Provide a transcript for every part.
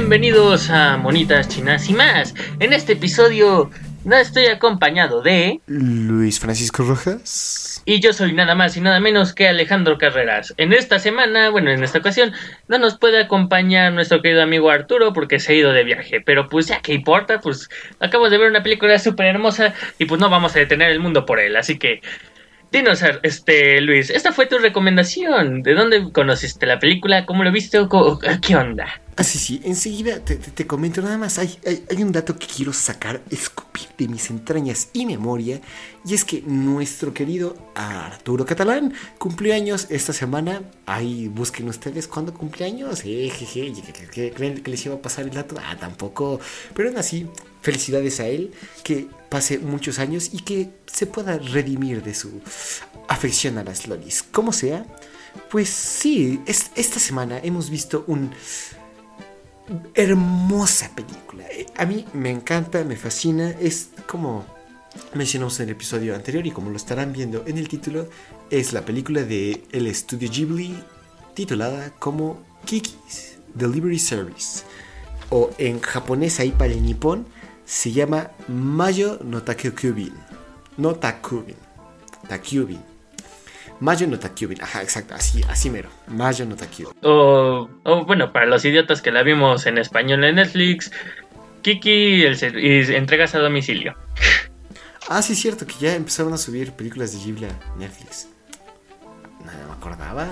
bienvenidos a Monitas Chinas y más. En este episodio no estoy acompañado de Luis Francisco Rojas. Y yo soy nada más y nada menos que Alejandro Carreras. En esta semana, bueno, en esta ocasión, no nos puede acompañar nuestro querido amigo Arturo porque se ha ido de viaje. Pero pues ya que importa, pues acabamos de ver una película súper hermosa y pues no vamos a detener el mundo por él. Así que Dinos, este, Luis, esta fue tu recomendación. ¿De dónde conociste la película? ¿Cómo lo viste? ¿Qué onda? Ah, sí, sí, enseguida te, comento nada más. Hay, hay, un dato que quiero sacar, escupir de mis entrañas y memoria. Y es que nuestro querido Arturo Catalán cumplió años esta semana. Ahí busquen ustedes cuándo cumple años. Jejeje, ¿creen que les iba a pasar el dato? Ah, tampoco. Pero aún así, felicidades a él. Que pase muchos años y que se pueda redimir de su afección a las lolis. Como sea, pues sí, esta semana hemos visto un hermosa película. Eh, a mí me encanta, me fascina, es como mencionamos en el episodio anterior y como lo estarán viendo en el título, es la película de el estudio Ghibli titulada como Kiki's Delivery Service o en japonés ahí para el nipón se llama Mayo no Takyubin. No Takubin. Takyubin. Mayo no Takyubin. Ajá, exacto. Así, así mero. Mayo no Takyubin. O, bueno, para los idiotas que la vimos en español en Netflix, Kiki el, y entregas a domicilio. Ah, sí, es cierto, que ya empezaron a subir películas de Ghibli a Netflix. Nada me acordaba.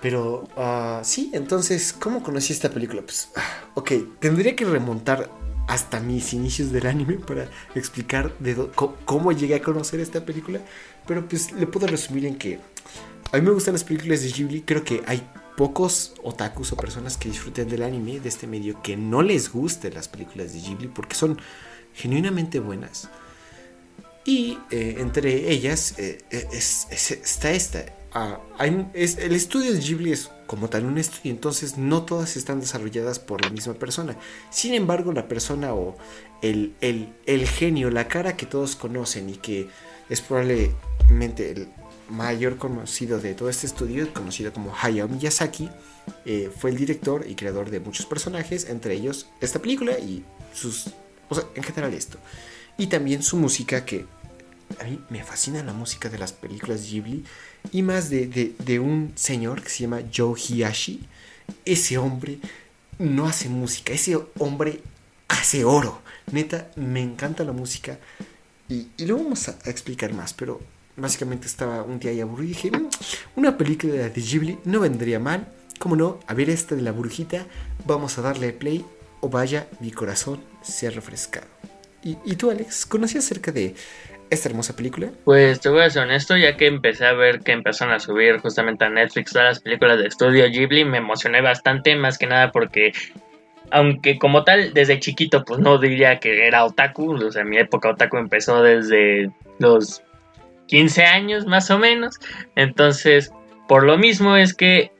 Pero, uh, sí, entonces, ¿cómo conocí esta película? Pues, uh, ok, tendría que remontar hasta mis inicios del anime para explicar de cómo llegué a conocer esta película. Pero pues le puedo resumir en que a mí me gustan las películas de Ghibli. Creo que hay pocos otakus o personas que disfruten del anime de este medio que no les gusten las películas de Ghibli porque son genuinamente buenas. Y eh, entre ellas eh, eh, está esta. El estudio de Ghibli es como tal un estudio, entonces no todas están desarrolladas por la misma persona. Sin embargo, la persona o el, el, genio, la cara que todos conocen y que es probablemente el mayor conocido de todo este estudio, conocido como Hayao Miyazaki, eh, fue el director y creador de muchos personajes, entre ellos esta película y sus... O sea, en general esto. Y también su música que a mí me fascina la música de las películas Ghibli y más de, un señor que se llama Joe Hiyashi. Ese hombre no hace música, ese hombre hace oro. Neta, me encanta la música y, y lo vamos a, explicar más, pero básicamente estaba un día ahí aburrido y dije, mm, una película de Ghibli no vendría mal. Como no, a ver esta de la brujita, vamos a darle play o vaya, mi corazón se ha refrescado. ¿Y, y tú, Alex, conocías acerca de esta hermosa película? Pues te voy a ser honesto, ya que empecé a ver que empezaron a subir justamente a Netflix todas las películas de estudio Ghibli, me emocioné bastante, más que nada porque aunque como tal desde chiquito pues no diría que era otaku, o sea, mi época otaku empezó desde los 15 años más o menos, entonces por lo mismo es que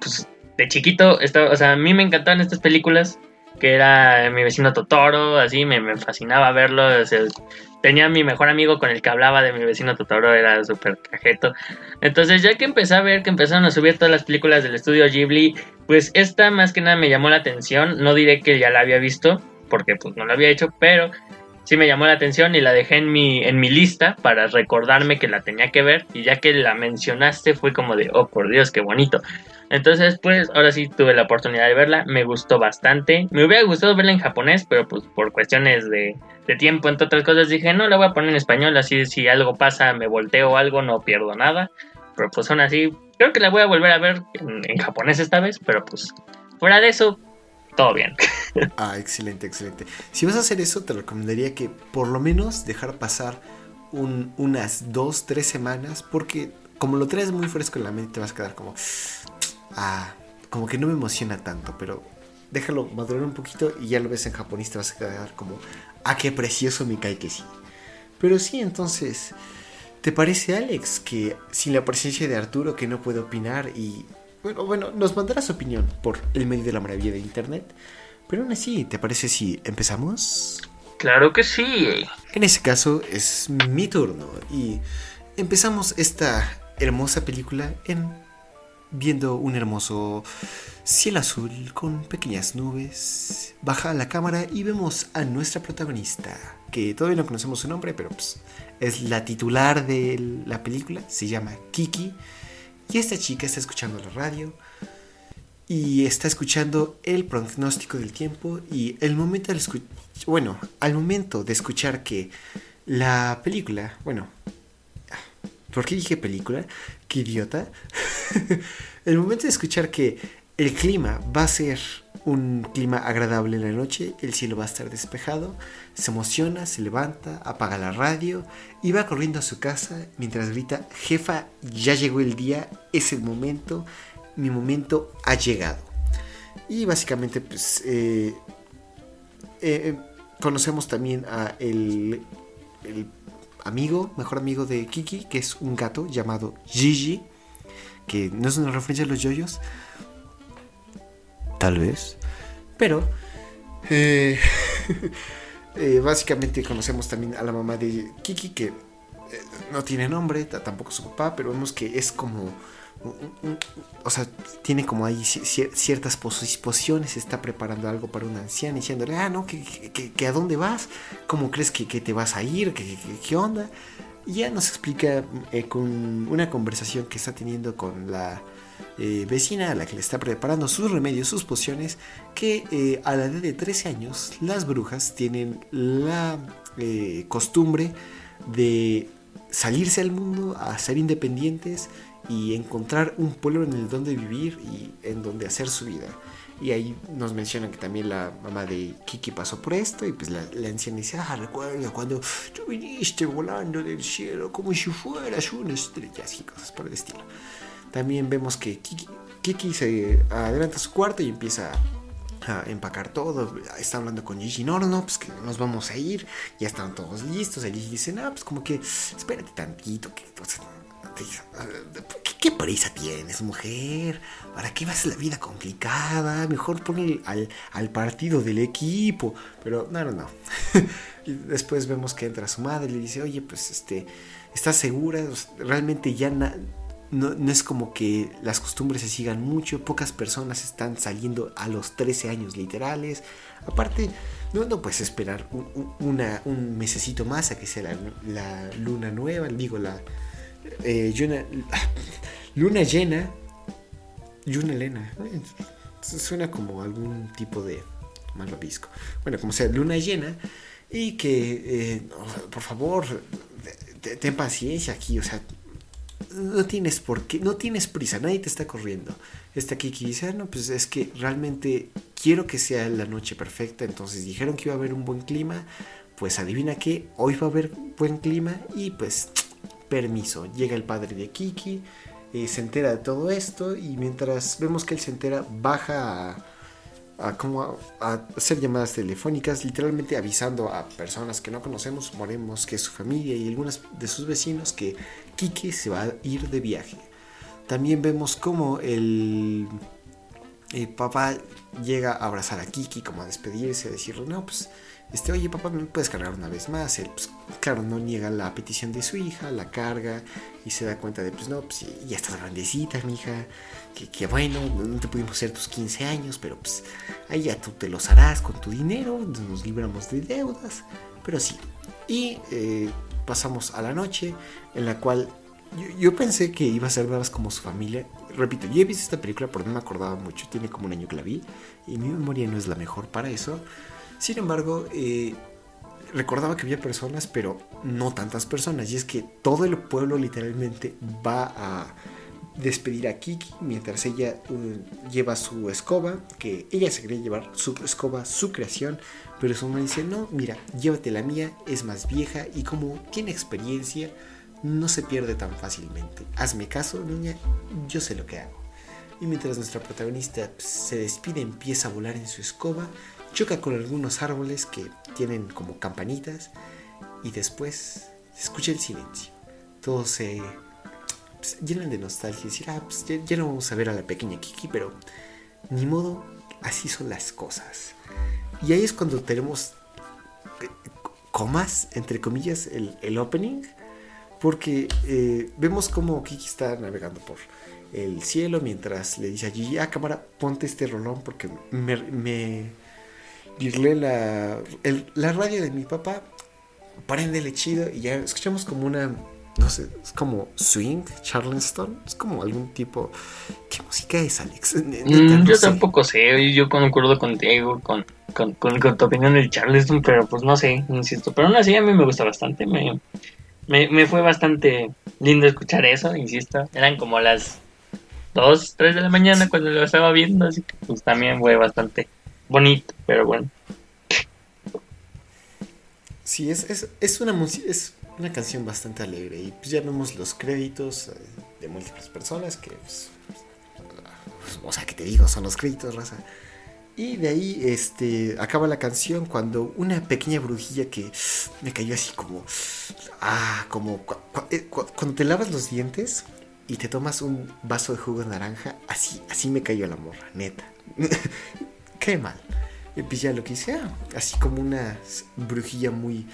pues de chiquito, estaba, o sea, a mí me encantaban estas películas, que era mi vecino Totoro, así me, fascinaba verlo, o sea, tenía mi mejor amigo con el que hablaba de mi vecino Totoro, era súper cajeto. Entonces, ya que empecé a ver que empezaron a subir todas las películas del estudio Ghibli, pues esta más que nada me llamó la atención. No diré que ya la había visto, porque pues no la había hecho, pero sí me llamó la atención y la dejé en mi, en mi lista para recordarme que la tenía que ver. Y ya que la mencionaste, fue como de, oh por Dios, qué bonito. Entonces, pues ahora sí tuve la oportunidad de verla, me gustó bastante. Me hubiera gustado verla en japonés, pero pues por cuestiones de, tiempo, entre otras cosas, dije, no, la voy a poner en español, así si algo pasa, me volteo algo, no pierdo nada. Pero pues aún así, creo que la voy a volver a ver en, japonés esta vez, pero pues fuera de eso, todo bien. ah, excelente, excelente. Si vas a hacer eso, te recomendaría que por lo menos dejar pasar unas dos, tres semanas, porque como lo traes muy fresco en la mente, te vas a quedar como, ah, como que no me emociona tanto, pero déjalo madurar un poquito y ya lo ves en japonés, te vas a quedar como, ah, qué precioso cae que sí. Pero sí, entonces, ¿te parece Alex que sin la presencia de Arturo que no puede opinar y, bueno, bueno, nos mandará su opinión por el medio de la maravilla de Internet? Pero aún así, ¿te parece si empezamos? Claro que sí. En ese caso es mi turno y empezamos esta hermosa película en viendo un hermoso cielo azul con pequeñas nubes. Baja la cámara y vemos a nuestra protagonista, que todavía no conocemos su nombre, pero pues, es la titular de la película, se llama Kiki. Y esta chica está escuchando la radio y está escuchando el pronóstico del tiempo y el momento bueno, al momento de escuchar que la película, bueno, ¿por qué dije película? Qué idiota. el momento de escuchar que el clima va a ser un clima agradable en la noche, el cielo va a estar despejado, se emociona, se levanta, apaga la radio y va corriendo a su casa mientras grita, jefa, ya llegó el día, es el momento, mi momento ha llegado. Y básicamente, pues, eh, eh, conocemos también a el, amigo, mejor amigo de Kiki, que es un gato llamado Gigi, que no es una referencia a los yoyos, tal vez, pero eh, básicamente conocemos también a la mamá de Kiki, que no tiene nombre, tampoco su papá, pero vemos que es como o sea, tiene como ahí ciertas posiciones, está preparando algo para una anciana, diciéndole, ah, no, que, a dónde vas, cómo crees que, te vas a ir, qué onda. Y ya nos explica eh, con una conversación que está teniendo con la eh, vecina a la que le está preparando sus remedios, sus pociones, que eh, a la edad de 13 años las brujas tienen la costumbre de salirse al mundo, a ser independientes, y encontrar un pueblo en el donde vivir y en donde hacer su vida. Y ahí nos mencionan que también la mamá de Kiki pasó por esto y pues la, la anciana dice, ah, recuerda cuando tú viniste volando del cielo como si fueras una estrella, así cosas por el estilo. También vemos que Kiki, se adelanta a su cuarto y empieza a empacar todo, está hablando con Gigi, no, no, no, pues que nos vamos a ir, ya están todos listos, y Gigi dice, no, pues como que espérate tantito. Pues, ¿Qué, prisa tienes, mujer? ¿Para qué vas a la vida complicada? Mejor pon al, partido del equipo. Pero no, no, no. después vemos que entra su madre y le dice, oye, pues este, ¿estás segura? Realmente ya no, no, es como que las costumbres se sigan mucho. Pocas personas están saliendo a los 13 años literales. Aparte, no, no puedes esperar un, un mesecito más a que sea la, luna nueva, digo, la eh, luna llena, Luna Lena, suena como algún tipo de malvavisco. Bueno, como sea, luna llena y que, eh, por favor, ten paciencia aquí, o sea, no tienes por qué, no tienes prisa, nadie te está corriendo. Aquí que dice, ah, no, pues es que realmente quiero que sea la noche perfecta, entonces dijeron que iba a haber un buen clima, pues adivina qué, hoy va a haber buen clima y pues permiso. Llega el padre de Kiki, eh, se entera de todo esto y mientras vemos que él se entera, baja a, como a, hacer llamadas telefónicas, literalmente avisando a personas que no conocemos, moremos, que es su familia y algunos de sus vecinos que Kiki se va a ir de viaje. También vemos como el, papá llega a abrazar a Kiki, como a despedirse, a decirle, no, pues este, oye papá, ¿me puedes cargar una vez más? Él, pues, claro, no niega la petición de su hija, la carga y se da cuenta de, pues no, pues ya estás grandecita, mi hija, que, que, bueno, no te pudimos hacer tus 15 años, pero pues ahí ya tú te los harás con tu dinero, nos libramos de deudas, pero sí. Y eh, pasamos a la noche en la cual yo, pensé que iba a ser más como su familia. Repito, yo he visto esta película, pero no me acordaba mucho, tiene como un año que la vi y mi memoria no es la mejor para eso. Sin embargo, eh, recordaba que había personas, pero no tantas personas. Y es que todo el pueblo literalmente va a despedir a Kiki mientras ella uh, lleva su escoba, que ella se quería llevar su escoba, su creación, pero su mamá dice, no, mira, llévate la mía, es más vieja y como tiene experiencia, no se pierde tan fácilmente. Hazme caso, niña, yo sé lo que hago. Y mientras nuestra protagonista pues, se despide, empieza a volar en su escoba, choca con algunos árboles que tienen como campanitas y después se escucha el silencio. Todos se pues, llenan de nostalgia y decir, ah, pues ya, no vamos a ver a la pequeña Kiki, pero ni modo, así son las cosas. Y ahí es cuando tenemos eh, comas, entre comillas, el, opening, porque eh, vemos como Kiki está navegando por el cielo mientras le dice a Gigi, ah, cámara, ponte este rolón porque me, me la, la radio de mi papá, préndele chido y ya escuchamos como una, no sé, es como swing, charleston, es como algún tipo, ¿qué música es, Alex? Mm, yo tampoco sé, yo concuerdo contigo, con, con, con, tu opinión del charleston, pero pues no sé, insisto, pero aún así a mí me gusta bastante, me, me, me fue bastante lindo escuchar eso, insisto, eran como las 2, 3 de la mañana cuando lo estaba viendo, así que pues también fue bastante bonito, pero bueno. Sí, es, es, es una es una canción bastante alegre y pues ya vemos los créditos eh, de múltiples personas que pues, o sea, que te digo, son los créditos, raza. Y de ahí este, acaba la canción cuando una pequeña brujilla que me cayó así como... Ah, como... Eh, cuando te lavas los dientes, y te tomas un vaso de jugo de naranja, así, así me cayó la morra, neta. Qué mal. Y pues ya lo que hice, ah, así como una brujilla muy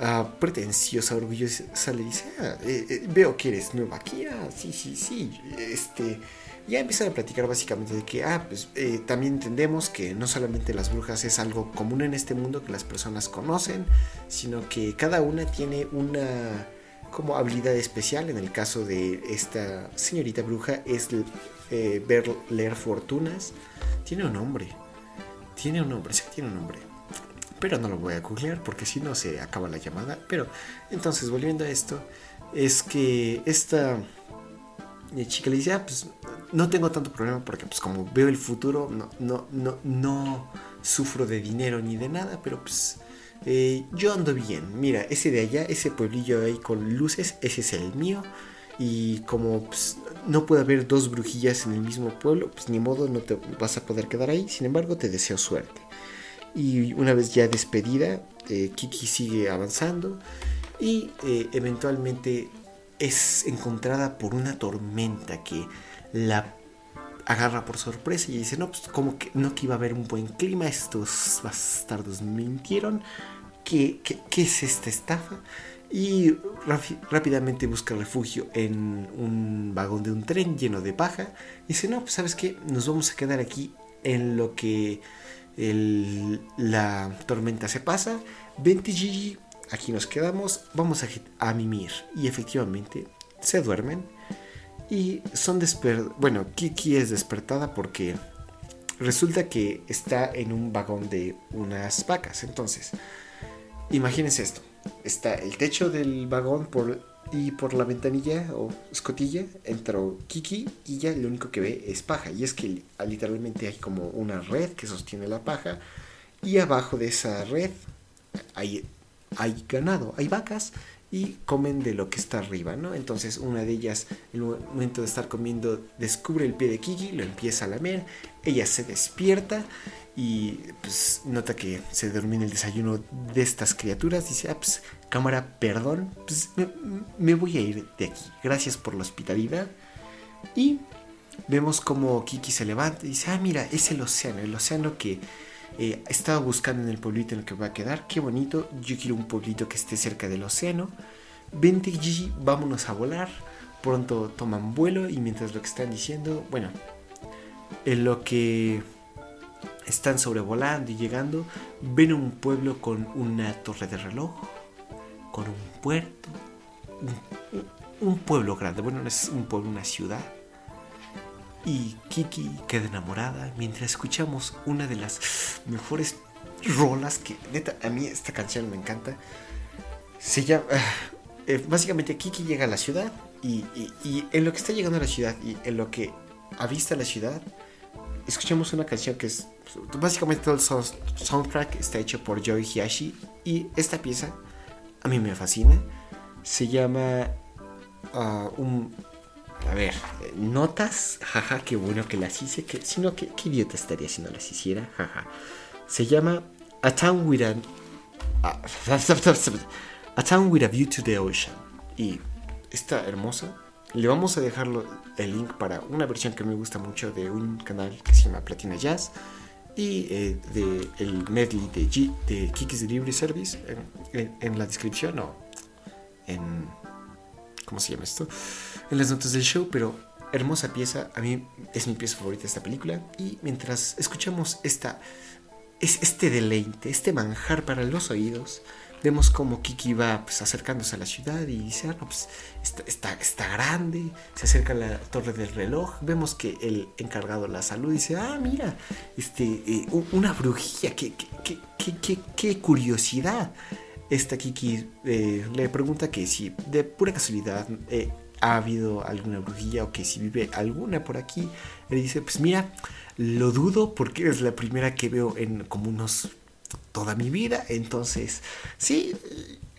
uh, pretenciosa, orgullosa, le dice, ah, eh, eh, veo que eres nueva aquí, ah, sí, sí, sí, este... Ya empiezan a platicar básicamente de que, ah, pues eh, también entendemos que no solamente las brujas es algo común en este mundo que las personas conocen, sino que cada una tiene una como habilidad especial en el caso de esta señorita bruja es ver leer fortunas. Tiene un nombre. Tiene un nombre, sí, tiene un nombre. Pero no lo voy a googlear porque si no se acaba la llamada. Pero entonces, volviendo a esto, es que esta eh, chica le dice, ah, pues no tengo tanto problema porque pues como veo el futuro, no, no, no, no sufro de dinero ni de nada, pero pues eh, yo ando bien. Mira, ese de allá, ese pueblillo ahí con luces, ese es el mío. Y como pues, no puede haber dos brujillas en el mismo pueblo, pues ni modo, no te vas a poder quedar ahí. Sin embargo, te deseo suerte. Y una vez ya despedida, eh, Kiki sigue avanzando y eh, eventualmente es encontrada por una tormenta que la agarra por sorpresa y dice, no, pues como que no que iba a haber un buen clima, estos bastardos mintieron, ¿qué, qué, es esta estafa? Y rápidamente busca refugio en un vagón de un tren lleno de paja. Y dice, no, pues sabes qué, nos vamos a quedar aquí en lo que la tormenta se pasa. Vente Gigi, aquí nos quedamos, vamos a, a mimir. Y efectivamente se duermen y son despertadas. Bueno, Kiki es despertada porque resulta que está en un vagón de unas vacas. Entonces, imagínense esto: está el techo del vagón por, y por la ventanilla o escotilla entró Kiki y ya lo único que ve es paja. Y es que literalmente hay como una red que sostiene la paja. Y abajo de esa red hay, hay ganado, hay vacas y comen de lo que está arriba, ¿no? Entonces una de ellas, en el momento de estar comiendo, descubre el pie de Kiki, lo empieza a lamer, ella se despierta y pues nota que se en el desayuno de estas criaturas, dice, ah, pues cámara, perdón, pues me, voy a ir de aquí, gracias por la hospitalidad y vemos como Kiki se levanta y dice, ah, mira, es el océano, el océano que eh, estaba buscando en el pueblito en el que va a quedar. Qué bonito. Yo quiero un pueblito que esté cerca del océano. Vente Gigi, vámonos a volar. Pronto toman vuelo y mientras lo que están diciendo, bueno, en lo que están sobrevolando y llegando, ven un pueblo con una torre de reloj, con un puerto, un pueblo grande. Bueno, no es un pueblo, una ciudad y Kiki queda enamorada mientras escuchamos una de las mejores rolas que, neta, a mí esta canción me encanta. Se llama. Eh, básicamente, Kiki llega a la ciudad y, en lo que está llegando a la ciudad y en lo que avista la ciudad, escuchamos una canción que es. Básicamente, todo el soundtrack está hecho por Joey Hiyashi y esta pieza a mí me fascina. Se llama. Un, a ver, notas, jaja, qué bueno que las hice, que, sino que qué idiota estaría si no las hiciera, jaja. Se llama A Town with a, a, Town with a View to the Ocean. Y está hermosa. Le vamos a dejar el link para una versión que me gusta mucho de un canal que se llama Platina Jazz y eh, de el medley de, G, de Kiki's Delivery Service en, la descripción o en ¿cómo se llama esto? En las notas del show, pero hermosa pieza, a mí es mi pieza favorita de esta película. Y mientras escuchamos esta, es este deleite, este manjar para los oídos, vemos como Kiki va pues, acercándose a la ciudad y dice, ah, pues está, está, grande, se acerca a la torre del reloj, vemos que el encargado de la salud dice, ah, mira, este, eh, una brujilla, qué, qué, qué, qué, curiosidad. Esta Kiki eh, le pregunta que si de pura casualidad eh, ha habido alguna brujilla o que si vive alguna por aquí. Le dice, pues mira, lo dudo porque es la primera que veo en como unos toda mi vida. Entonces, sí,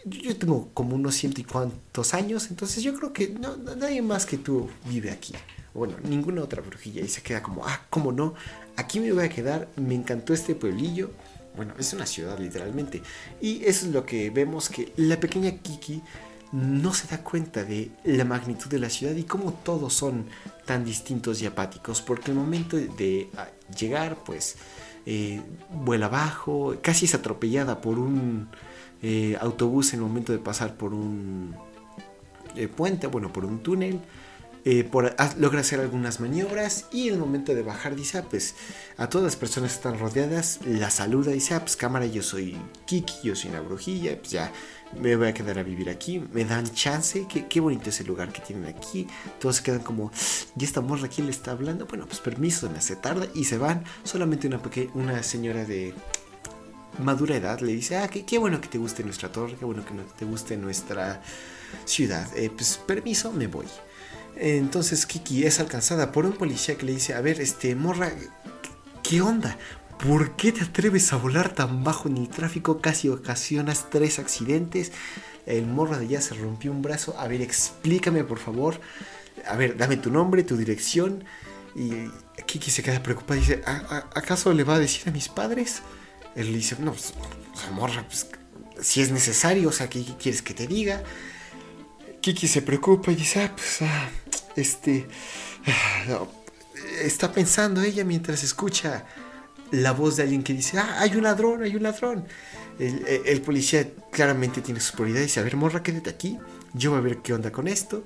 yo tengo como unos ciento y cuantos años, entonces yo creo que no, nadie más que tú vive aquí. Bueno, ninguna otra brujilla. Y se queda como, ah, ¿cómo no? Aquí me voy a quedar, me encantó este pueblillo. Bueno, es una ciudad literalmente. Y eso es lo que vemos que la pequeña Kiki no se da cuenta de la magnitud de la ciudad y cómo todos son tan distintos y apáticos. Porque el momento de ah, llegar, pues eh, vuela abajo, casi es atropellada por un eh, autobús en el momento de pasar por un eh, puente, bueno, por un túnel. por, logra hacer algunas maniobras y en el momento de bajar dice, ah, pues a todas las personas que están rodeadas, la saluda y dice, ah, pues cámara, yo soy Kiki, yo soy una brujilla, pues ya me voy a quedar a vivir aquí, me dan chance, qué, qué bonito es el lugar que tienen aquí, todos se quedan como, ¿y esta morra quién le está hablando? Bueno, pues permiso, me hace tarde y se van, solamente una, una señora de madura edad le dice, ah, qué, qué, bueno que te guste nuestra torre, qué bueno que te guste nuestra ciudad, eh, pues permiso, me voy. Entonces Kiki es alcanzada por un policía que le dice, a ver, este, morra, ¿qué onda? ¿Por qué te atreves a volar tan bajo en el tráfico? Casi ocasionas tres accidentes. El morro de allá se rompió un brazo. A ver, explícame por favor. A ver, dame tu nombre, tu dirección. Y Kiki se queda preocupada y dice, ¿acaso le va a decir a mis padres? Él le dice, no, pues, morra, pues, si es necesario, o sea, ¿qué, quieres que te diga? Kiki se preocupa y dice, ah, pues, ah, este, ah, está pensando ella mientras escucha la voz de alguien que dice, ah, hay un ladrón, hay un ladrón. El, policía claramente tiene sus prioridades dice, a ver, morra, quédate aquí, yo voy a ver qué onda con esto.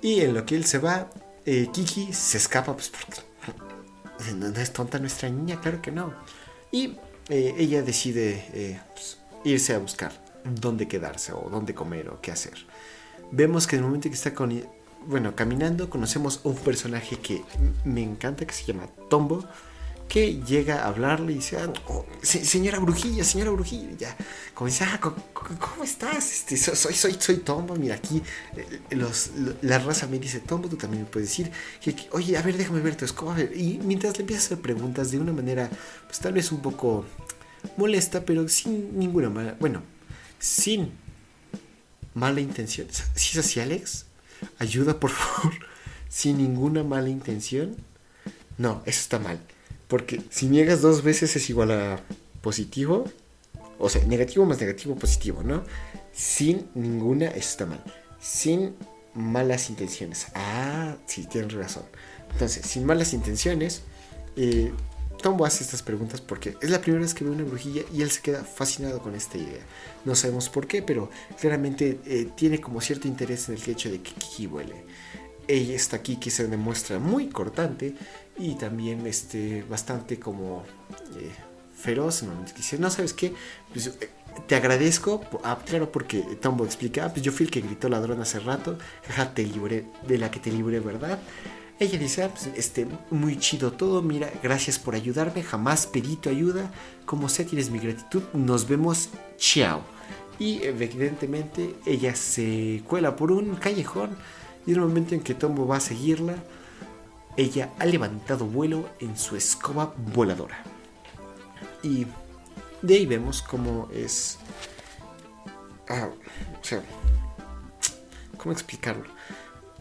Y en lo que él se va, eh, Kiki se escapa, pues porque no, es tonta nuestra niña, claro que no. Y eh, ella decide eh, pues, irse a buscar dónde quedarse o dónde comer o qué hacer. Vemos que en el momento que está con, bueno, caminando, conocemos un personaje que me encanta, que se llama Tombo que llega a hablarle y dice, ah, señora brujilla, señora brujilla, ya, como dice, ah, ¿cómo, estás? Este, soy, soy, soy Tombo, mira aquí, eh, los, la raza me dice Tombo, tú también me puedes decir, que, oye, a ver, déjame ver tu escoba, y mientras le empiezas a hacer preguntas de una manera, pues tal vez un poco molesta, pero sin ninguna mala, bueno, sin mala intención, si es así, Alex, ayuda por favor, sin ninguna mala intención, no, eso está mal porque si niegas dos veces es igual a positivo. O sea, negativo más negativo, positivo, ¿no? Sin ninguna, eso está mal. Sin malas intenciones. Ah, sí, tienes razón. Entonces, sin malas intenciones, eh, Tombo hace estas preguntas porque es la primera vez que ve una brujilla y él se queda fascinado con esta idea. No sabemos por qué, pero claramente eh, tiene como cierto interés en el hecho de que Kiki vuele. Ella está aquí que se demuestra muy cortante y también este, bastante como eh, feroz. ¿no? Dice, no, ¿sabes qué? Pues, eh, te agradezco, ah, claro, porque Tombo explica, ah, pues yo fui el que gritó ladrón hace rato, jaja, te libré, de la que te libré, ¿verdad? Ella dice, ah, pues, este, muy chido todo, mira, gracias por ayudarme, jamás pedí tu ayuda, como sé, tienes mi gratitud, nos vemos, chao. Y evidentemente ella se cuela por un callejón y en el momento en que Tombo va a seguirla, ella ha levantado vuelo en su escoba voladora. Y de ahí vemos cómo es... Ah, o sea, ¿cómo explicarlo?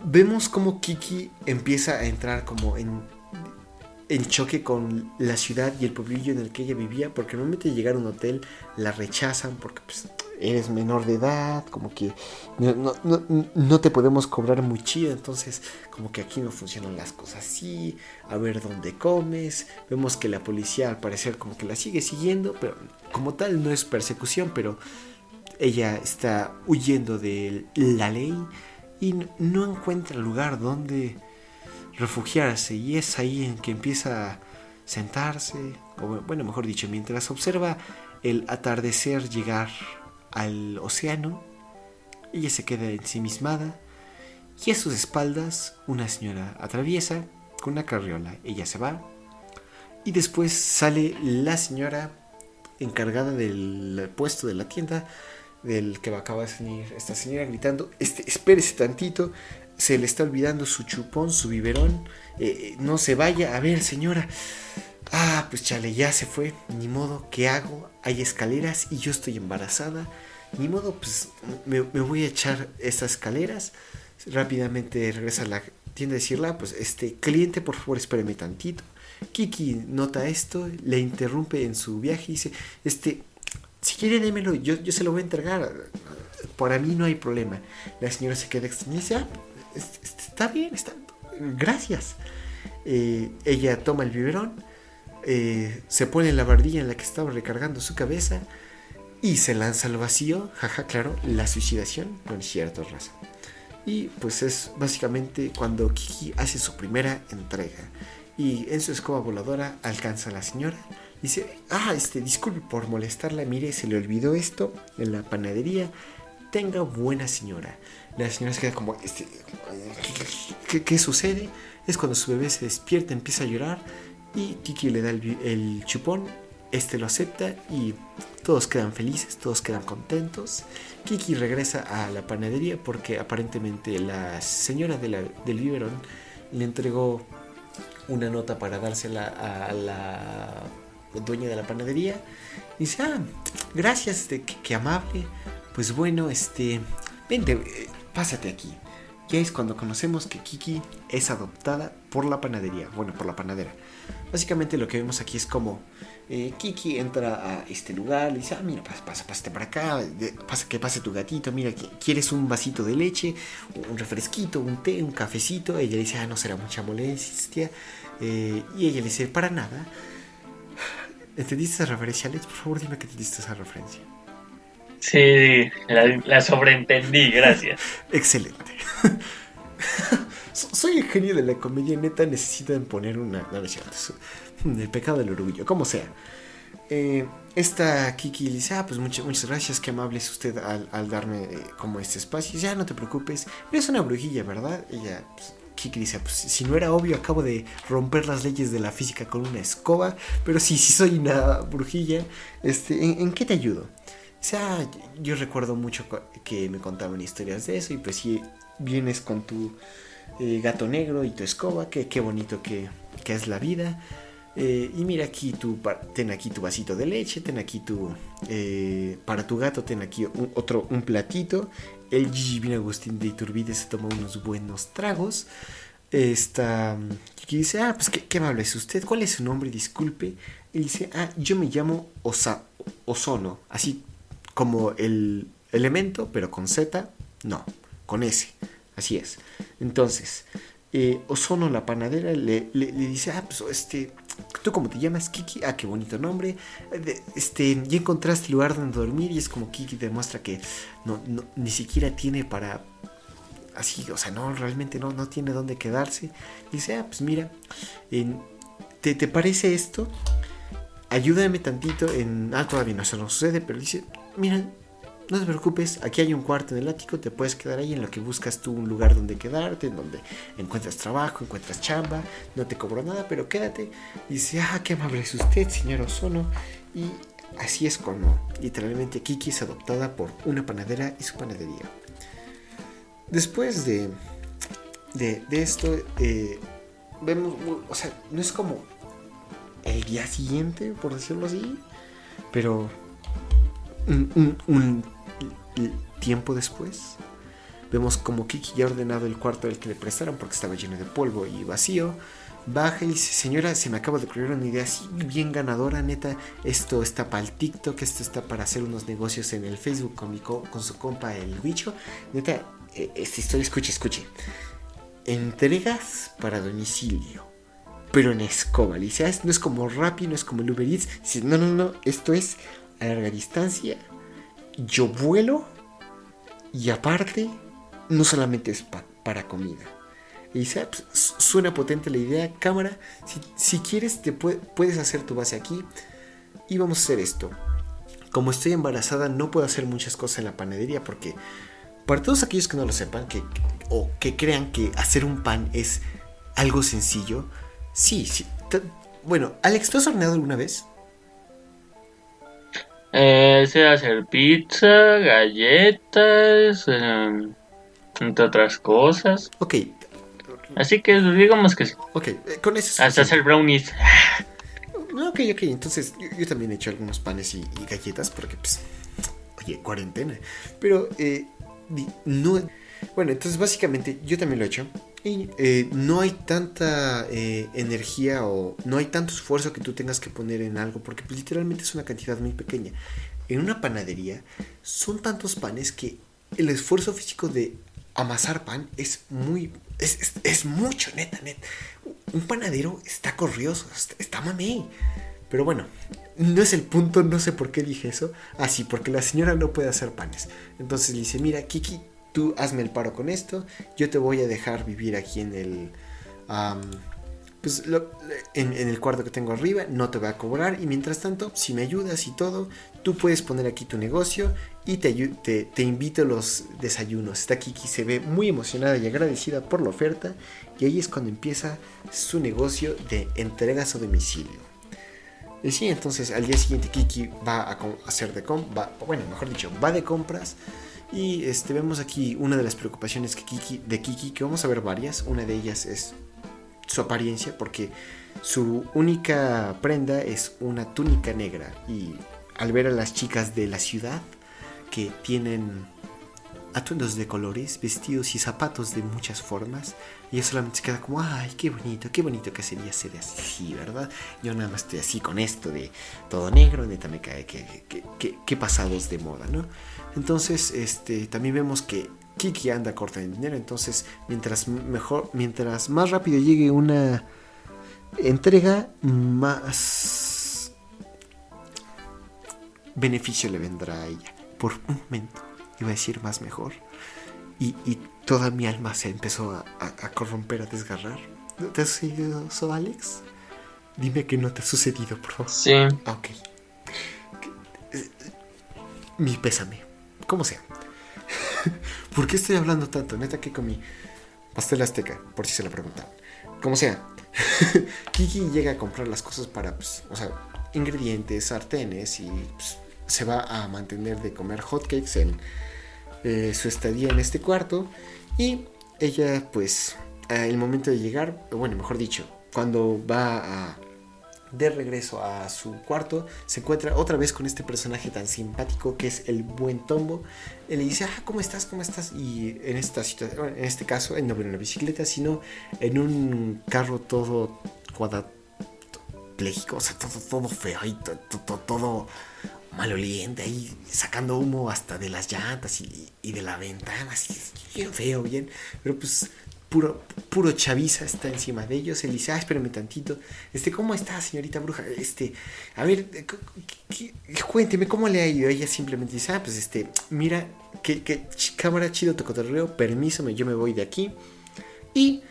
Vemos cómo Kiki empieza a entrar como en, en choque con la ciudad y el pueblillo en el que ella vivía, porque normalmente llegar a un hotel la rechazan porque pues, eres menor de edad, como que no, te podemos cobrar muy chido, entonces como que aquí no funcionan las cosas así, a ver dónde comes, vemos que la policía al parecer como que la sigue siguiendo, pero como tal no es persecución, pero ella está huyendo de la ley y no encuentra lugar donde refugiarse y es ahí en que empieza a sentarse, o bueno, mejor dicho, mientras observa el atardecer llegar al océano, ella se queda ensimismada y a sus espaldas una señora atraviesa con una carriola. Ella se va y después sale la señora encargada del puesto de la tienda del que acaba de salir esta señora gritando, este, espérese tantito, se le está olvidando su chupón, su biberón, eh, no se vaya, a ver señora, ah, pues chale, ya se fue, ni modo, ¿qué hago? Hay escaleras y yo estoy embarazada, ni modo, pues me, voy a echar estas escaleras, rápidamente regresa a la tienda a decirle, ah, pues este cliente, por favor, espéreme tantito. Kiki nota esto, le interrumpe en su viaje y dice, este, si quiere démelo, yo, yo se lo voy a entregar. Para mí no hay problema. La señora se queda extrañada y dice, ah, está bien, está, gracias. Eh, ella toma el biberón, eh, se pone la bardilla en la que estaba recargando su cabeza y se lanza al vacío. Jaja, claro, la suicidación con cierta raza. Y pues es básicamente cuando Kiki hace su primera entrega. Y en su escoba voladora alcanza a la señora Dice, ah, este, disculpe por molestarla, mire, se le olvidó esto en la panadería. Tenga buena señora. La señora se queda como, este, ¿qué, sucede? Es cuando su bebé se despierta, empieza a llorar y Kiki le da el, chupón, este lo acepta y todos quedan felices, todos quedan contentos. Kiki regresa a la panadería porque aparentemente la señora del biberón le entregó una nota para dársela a la dueña de la panadería. Y dice, ah, gracias, este, qué, amable. Pues bueno, este, vente, eh, pásate aquí. Ya es cuando conocemos que Kiki es adoptada por la panadería, bueno, por la panadera. Básicamente lo que vemos aquí es como eh, Kiki entra a este lugar, le dice, ah, mira, pasa, pasa, pásate para acá, pasa que pase tu gatito, mira, ¿quieres un vasito de leche, un refresquito, un té, un cafecito? Ella le dice, ah, no será mucha molestia. Eh, y ella le dice, para nada. ¿Entendiste esa referencia, Alex? Por favor, dime que entendiste esa referencia. Sí, la, sobreentendí, gracias. Excelente. Soy el genio de la comedia, neta, necesitan poner una... No, El pecado del orgullo, como sea. Eh, esta Kiki le dice, ah, pues muchas, muchas gracias, qué amable es usted al, darme eh, como este espacio. Ya, no te preocupes, es una brujilla, ¿verdad? Ella, pues, Kiki dice, pues si no era obvio, acabo de romper las leyes de la física con una escoba, pero sí, sí soy una brujilla, este, ¿en, qué te ayudo? O sea, yo recuerdo mucho que me contaban historias de eso y pues si vienes con tu eh, gato negro y tu escoba, que qué bonito que, es la vida. Eh, y mira aquí tu, ten aquí tu vasito de leche, ten aquí tu, eh, para tu gato ten aquí otro, un platito el Gigi Bin Agustín de Iturbide se toma unos buenos tragos. Está. Y dice, ah, pues qué, amable es usted. ¿Cuál es su nombre? Disculpe. Y dice, ah, yo me llamo Osa, Ozono. Así como el elemento, pero con Z. No, con S. Así es. Entonces, eh, Ozono, la panadera, le, dice, ah, pues este, ¿Tú cómo te llamas? Kiki. Ah, qué bonito nombre. Este, ya encontraste lugar donde dormir y es como Kiki demuestra que no, ni siquiera tiene para... Así, o sea, no, realmente no, no tiene dónde quedarse. dice, ah, pues mira, ¿te, ¿te parece esto? Ayúdame tantito en... Ah, todavía no se nos sucede, pero dice, mira, no te preocupes, aquí hay un cuarto en el ático, te puedes quedar ahí en lo que buscas tú un lugar donde quedarte, en donde encuentras trabajo, encuentras chamba, no te cobro nada, pero quédate. Y dice, ah, qué amable es usted, señor Ozono. Y así es como literalmente Kiki es adoptada por una panadera y su panadería. Después de, de, esto, eh, vemos, o sea, no es como el día siguiente, por decirlo así, pero un, un, tiempo después, vemos como Kiki ya ha ordenado el cuarto del que le prestaron porque estaba lleno de polvo y vacío. Baja y dice, señora, se me acaba de ocurrir una idea así bien ganadora, neta. Esto está para el TikTok, esto está para hacer unos negocios en el Facebook con, mi con su compa el bicho. Neta, eh, esta historia, escuche, escuche. Entregas para domicilio, pero en escoba. dice, ah, no es como Rappi, no es como el Uber Eats. No, no, no, esto es a larga distancia yo vuelo y aparte no solamente es para comida. Y dice, ah, pues, suena potente la idea, cámara, si, quieres te puedes hacer tu base aquí y vamos a hacer esto. Como estoy embarazada no puedo hacer muchas cosas en la panadería porque para todos aquellos que no lo sepan que, o que crean que hacer un pan es algo sencillo, sí, sí. Bueno, Alex, ¿tú has horneado alguna vez? Eh, sé hacer pizza, galletas, em, entre otras cosas. Ok. Así que digamos que sí. Ok, eh, con eso. Hasta hacer brownies. Ok, ok, entonces yo, también he hecho algunos panes y, galletas porque, pues, oye, cuarentena. Pero, eh, no... Bueno, entonces básicamente yo también lo he hecho. Eh, no hay tanta eh, energía o no hay tanto esfuerzo que tú tengas que poner en algo porque pues, literalmente es una cantidad muy pequeña. En una panadería son tantos panes que el esfuerzo físico de amasar pan es muy... Es, mucho, neta, neta. Un panadero está corrioso, está, está mamey. Pero bueno, no es el punto, no sé por qué dije eso. Así, ah, porque la señora no puede hacer panes. Entonces le dice, mira, Kiki, tú hazme el paro con esto, yo te voy a dejar vivir aquí en el... pues en, el cuarto que tengo arriba, no te voy a cobrar y mientras tanto, si me ayudas y todo, tú puedes poner aquí tu negocio y te, te, invito a los desayunos. Está Kiki, se ve muy emocionada y agradecida por la oferta y ahí es cuando empieza su negocio de entregas a domicilio. Y sí, entonces al día siguiente Kiki va a hacer de compras, bueno, mejor dicho, va de compras y este, vemos aquí una de las preocupaciones que de Kiki, que vamos a ver varias. Una de ellas es su apariencia, porque su única prenda es una túnica negra. Y al ver a las chicas de la ciudad que tienen atuendos de colores, vestidos y zapatos de muchas formas, ella solamente se queda como, ay, qué bonito, qué bonito que sería ser así, ¿verdad? Yo nada más estoy así con esto de todo negro, neta me cae, pasados de moda, ¿no? Entonces, este, también vemos que Kiki anda corta de dinero. Entonces, mientras mejor, mientras más rápido llegue una entrega, más beneficio le vendrá a ella. Por un momento, iba a decir más mejor. Y, toda mi alma se empezó a, corromper, a desgarrar. ¿Te ha sucedido eso, Alex? Dime que no te ha sucedido, por favor. Sí. Ok. Mi pésame como sea. ¿Por qué estoy hablando tanto? Neta que comí pastel azteca, por si se lo preguntan. Como sea. Kiki llega a comprar las cosas para, pues, o sea, ingredientes, sartenes y pues, se va a mantener de comer hotcakes en eh, su estadía en este cuarto. Y ella, pues, el momento de llegar, bueno, mejor dicho, cuando va a de regreso a su cuarto, se encuentra otra vez con este personaje tan simpático que es el buen Tombo. Él le dice, ah, ¿cómo estás? ¿Cómo estás? Y en esta situación, en este caso, no en una bicicleta, sino en un carro todo cuadrapléjico, o sea, todo, todo feo y todo, todo, maloliente, ahí sacando humo hasta de las llantas y, y de la ventana, así, bien feo, bien, pero pues puro, puro chaviza está encima de ellos. Él dice, ah, espérame tantito. Este, ¿cómo está, señorita bruja? Este, a ver, eh, cuénteme cómo le ha ido. Ella simplemente dice, ah, pues este, mira, que, cámara chido te cotorreo, permiso, yo me voy de aquí. Y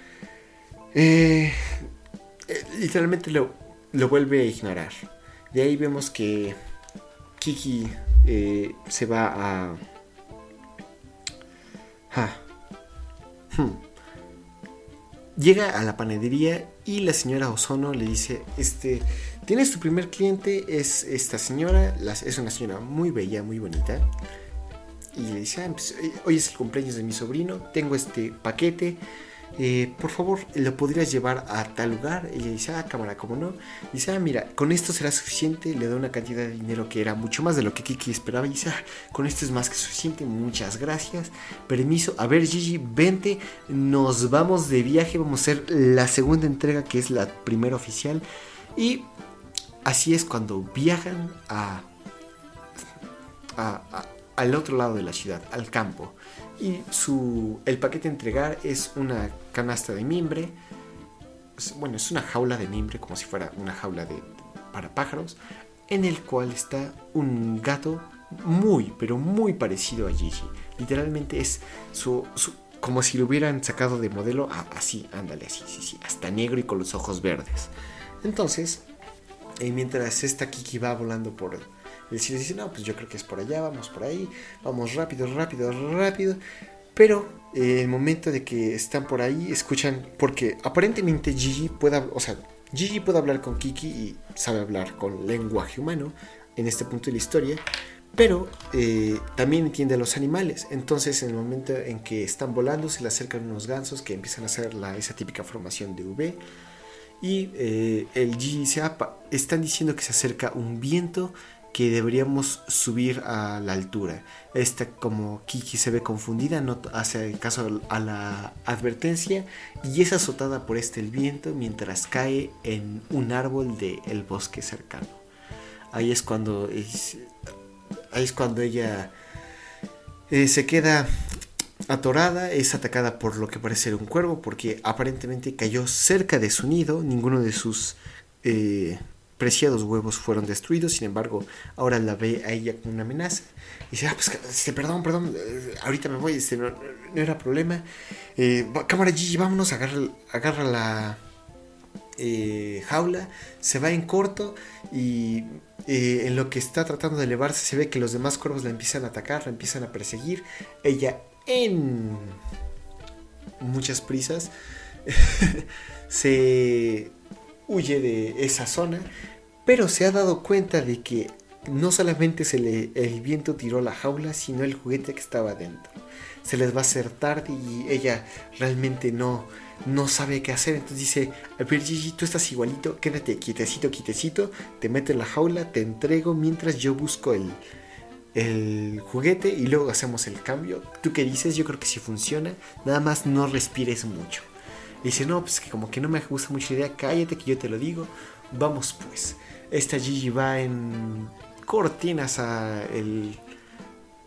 eh, eh, literalmente lo, lo vuelve a ignorar. De ahí vemos que Kiki se va a... Ah. Hmm. Llega a la panadería y la señora Ozono le dice, este, tienes tu primer cliente, es esta señora, es una señora muy bella, muy bonita. Y le dice, ah, pues, eh, hoy es el cumpleaños de mi sobrino, tengo este paquete, eh, por favor, ¿lo podrías llevar a tal lugar? Ella dice, ah, cámara, ¿cómo no? Dice, ah, mira, con esto será suficiente. Le da una cantidad de dinero que era mucho más de lo que Kiki esperaba. Y dice, ah, con esto es más que suficiente, muchas gracias. Permiso, a ver, Gigi, vente, nos vamos de viaje. Vamos a hacer la segunda entrega, que es la primera oficial. Y así es cuando viajan a, al otro lado de la ciudad, al campo y su, el paquete a entregar es una canasta de mimbre. Bueno, es una jaula de mimbre, como si fuera una jaula de, para pájaros, en el cual está un gato muy, pero muy parecido a Gigi. Literalmente es su, como si lo hubieran sacado de modelo, así, ándale, así, sí, sí, hasta negro y con los ojos verdes. Entonces, eh, mientras esta Kiki va volando por el cielo, dice, no, pues yo creo que es por allá, vamos por ahí, vamos rápido, rápido, rápido. Pero eh, el momento de que están por ahí, escuchan, porque aparentemente Gigi puede, o sea, Gigi puede hablar con Kiki y sabe hablar con lenguaje humano en este punto de la historia, pero eh, también entiende a los animales. Entonces, en el momento en que están volando, se le acercan unos gansos que empiezan a hacer la, esa típica formación de V. Y eh, el Gigi dice, ah, están diciendo que se acerca un viento que deberíamos subir a la altura. Esta como Kiki se ve confundida, no hace caso a la advertencia y es azotada por este el viento mientras cae en un árbol del bosque cercano. Ahí es cuando ahí es cuando ella eh, se queda atorada, es atacada por lo que parece ser un cuervo porque aparentemente cayó cerca de su nido, ninguno de sus eh, preciados huevos fueron destruidos, sin embargo, ahora la ve a ella como una amenaza. Y dice, ah, pues, este, perdón, perdón, eh, ahorita me voy, este, no, era problema. Eh, cámara Gigi, vámonos, agarra, agarra la eh, jaula, se va en corto y en lo que está tratando de elevarse se ve que los demás cuervos la empiezan a atacar, la empiezan a perseguir. Ella en muchas prisas se huye de esa zona pero se ha dado cuenta de que no solamente le, el viento tiró la jaula, sino el juguete que estaba dentro. Se les va a hacer tarde y ella realmente no, no sabe qué hacer. Entonces dice, ver Gigi, tú estás igualito, quédate quietecito, quietecito, te meto en la jaula, te entrego mientras yo busco el, el juguete y luego hacemos el cambio. ¿Tú qué dices? Yo creo que si funciona, nada más no respires mucho. dice, no, pues que como que no me gusta mucho la idea, cállate que yo te lo digo. Vamos pues. Esta Gigi va en cortinas a el,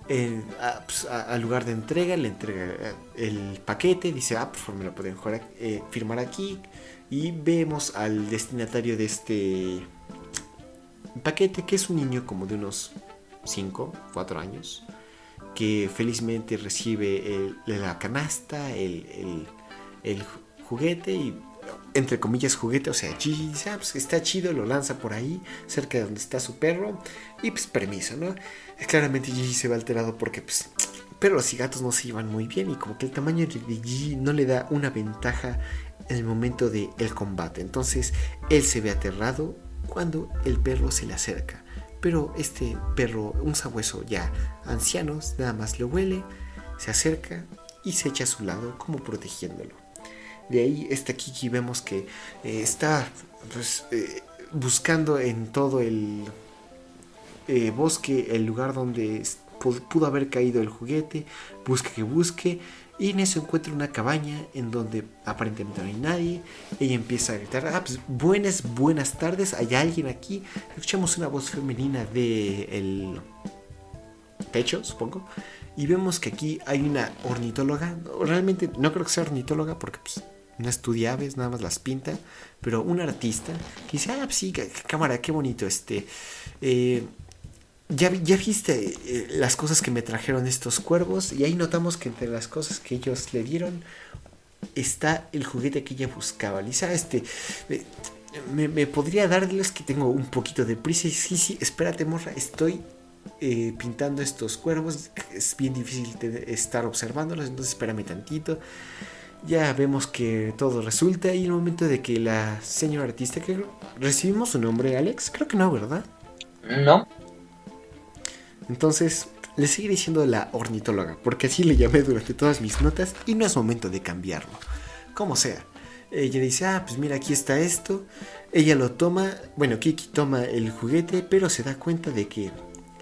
pues, al lugar de entrega, le entrega eh, el paquete, dice, ah, por favor me lo pueden eh, firmar aquí. Y vemos al destinatario de este paquete, que es un niño como de unos 5, 4 años, que felizmente recibe la canasta, el juguete y entre comillas, juguete. O sea, Gigi dice, ah, pues está chido, lo lanza por ahí, cerca de donde está su perro. Y pues permiso, ¿no? Claramente Gigi se va alterado porque, pues, perros y gatos no se llevan muy bien. Y como que el tamaño de Gigi no le da una ventaja en el momento del el combate. Entonces, él se ve aterrado cuando el perro se le acerca. Pero este perro, un sabueso ya anciano, nada más lo huele, se acerca y se echa a su lado como protegiéndolo. De ahí esta Kiki vemos que eh, está pues, eh, buscando en todo el eh, bosque el lugar donde pudo haber caído el juguete, busque que busque, y en eso encuentra una cabaña en donde aparentemente no hay nadie. Ella empieza a gritar, ah, pues buenas, buenas tardes, hay alguien aquí. Escuchamos una voz femenina de techo, supongo. Y vemos que aquí hay una ornitóloga. Realmente no creo que sea ornitóloga porque pues, no estudia aves, nada más las pinta, pero un artista que dice, ah, sí, cámara, qué bonito, este, eh, ya, ya viste eh, las cosas que me trajeron estos cuervos y ahí notamos que entre las cosas que ellos le dieron está el juguete que ella buscaba. Lisa, este, me, me, podría darles que tengo un poquito de prisa. Sí, sí, espérate, morra, estoy eh, pintando estos cuervos. Es bien difícil estar observándolos, entonces espérame tantito ya vemos que todo resulta y en el momento de que la señora artista que recibimos su nombre Alex, creo que no, ¿verdad? No. Entonces, le seguiré diciendo la ornitóloga, porque así le llamé durante todas mis notas y no es momento de cambiarlo. Como sea. Ella dice, ah, pues mira, aquí está esto. Ella lo toma, bueno, Kiki toma el juguete, pero se da cuenta de que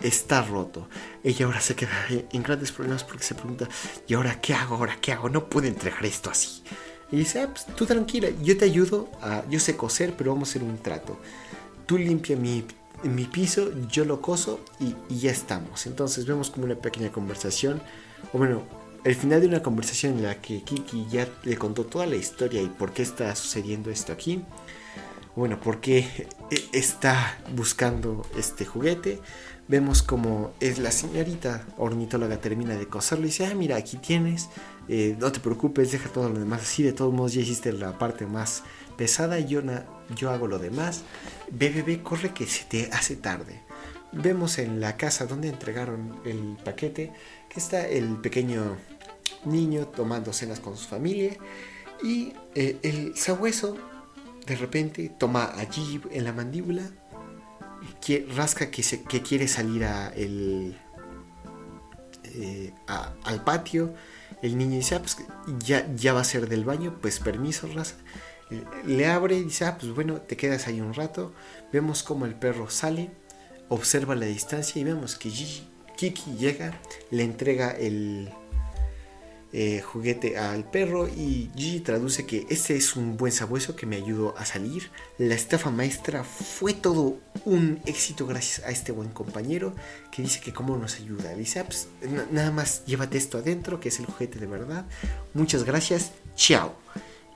está roto. Ella ahora se queda en grandes problemas porque se pregunta, ¿y ahora qué hago? ¿Ahora qué hago? No puedo entregar esto así. Y dice, ah, pues tú tranquila, yo te ayudo, a, yo sé coser, pero vamos a hacer un trato. Tú limpia mi, mi piso, yo lo coso y, y, ya estamos. Entonces vemos como una pequeña conversación, o bueno, el final de una conversación en la que Kiki ya le contó toda la historia y por qué está sucediendo esto aquí. Bueno, por qué está buscando este juguete vemos como es la señorita ornitóloga termina de coserlo y dice, ah, mira, aquí tienes, eh, no te preocupes, deja todo lo demás así, de todos modos ya hiciste la parte más pesada, yo, yo hago lo demás, ve, corre que se te hace tarde. Vemos en la casa donde entregaron el paquete que está el pequeño niño tomando cenas con su familia y eh, el sabueso de repente toma allí en la mandíbula, que, rasca que, se, que quiere salir eh, al patio. El niño dice, ah, pues ya, ya va a ser del baño, pues permiso, raza. Le abre y dice, ah, pues bueno, te quedas ahí un rato. Vemos como el perro sale, observa la distancia y vemos que Kiki llega, le entrega el, eh, juguete al perro y Gigi traduce que este es un buen sabueso que me ayudó a salir. La estafa maestra fue todo un éxito gracias a este buen compañero que dice que cómo nos ayuda. Dice, ah, pues, nada más llévate esto adentro, que es el juguete de verdad. Muchas gracias, chao.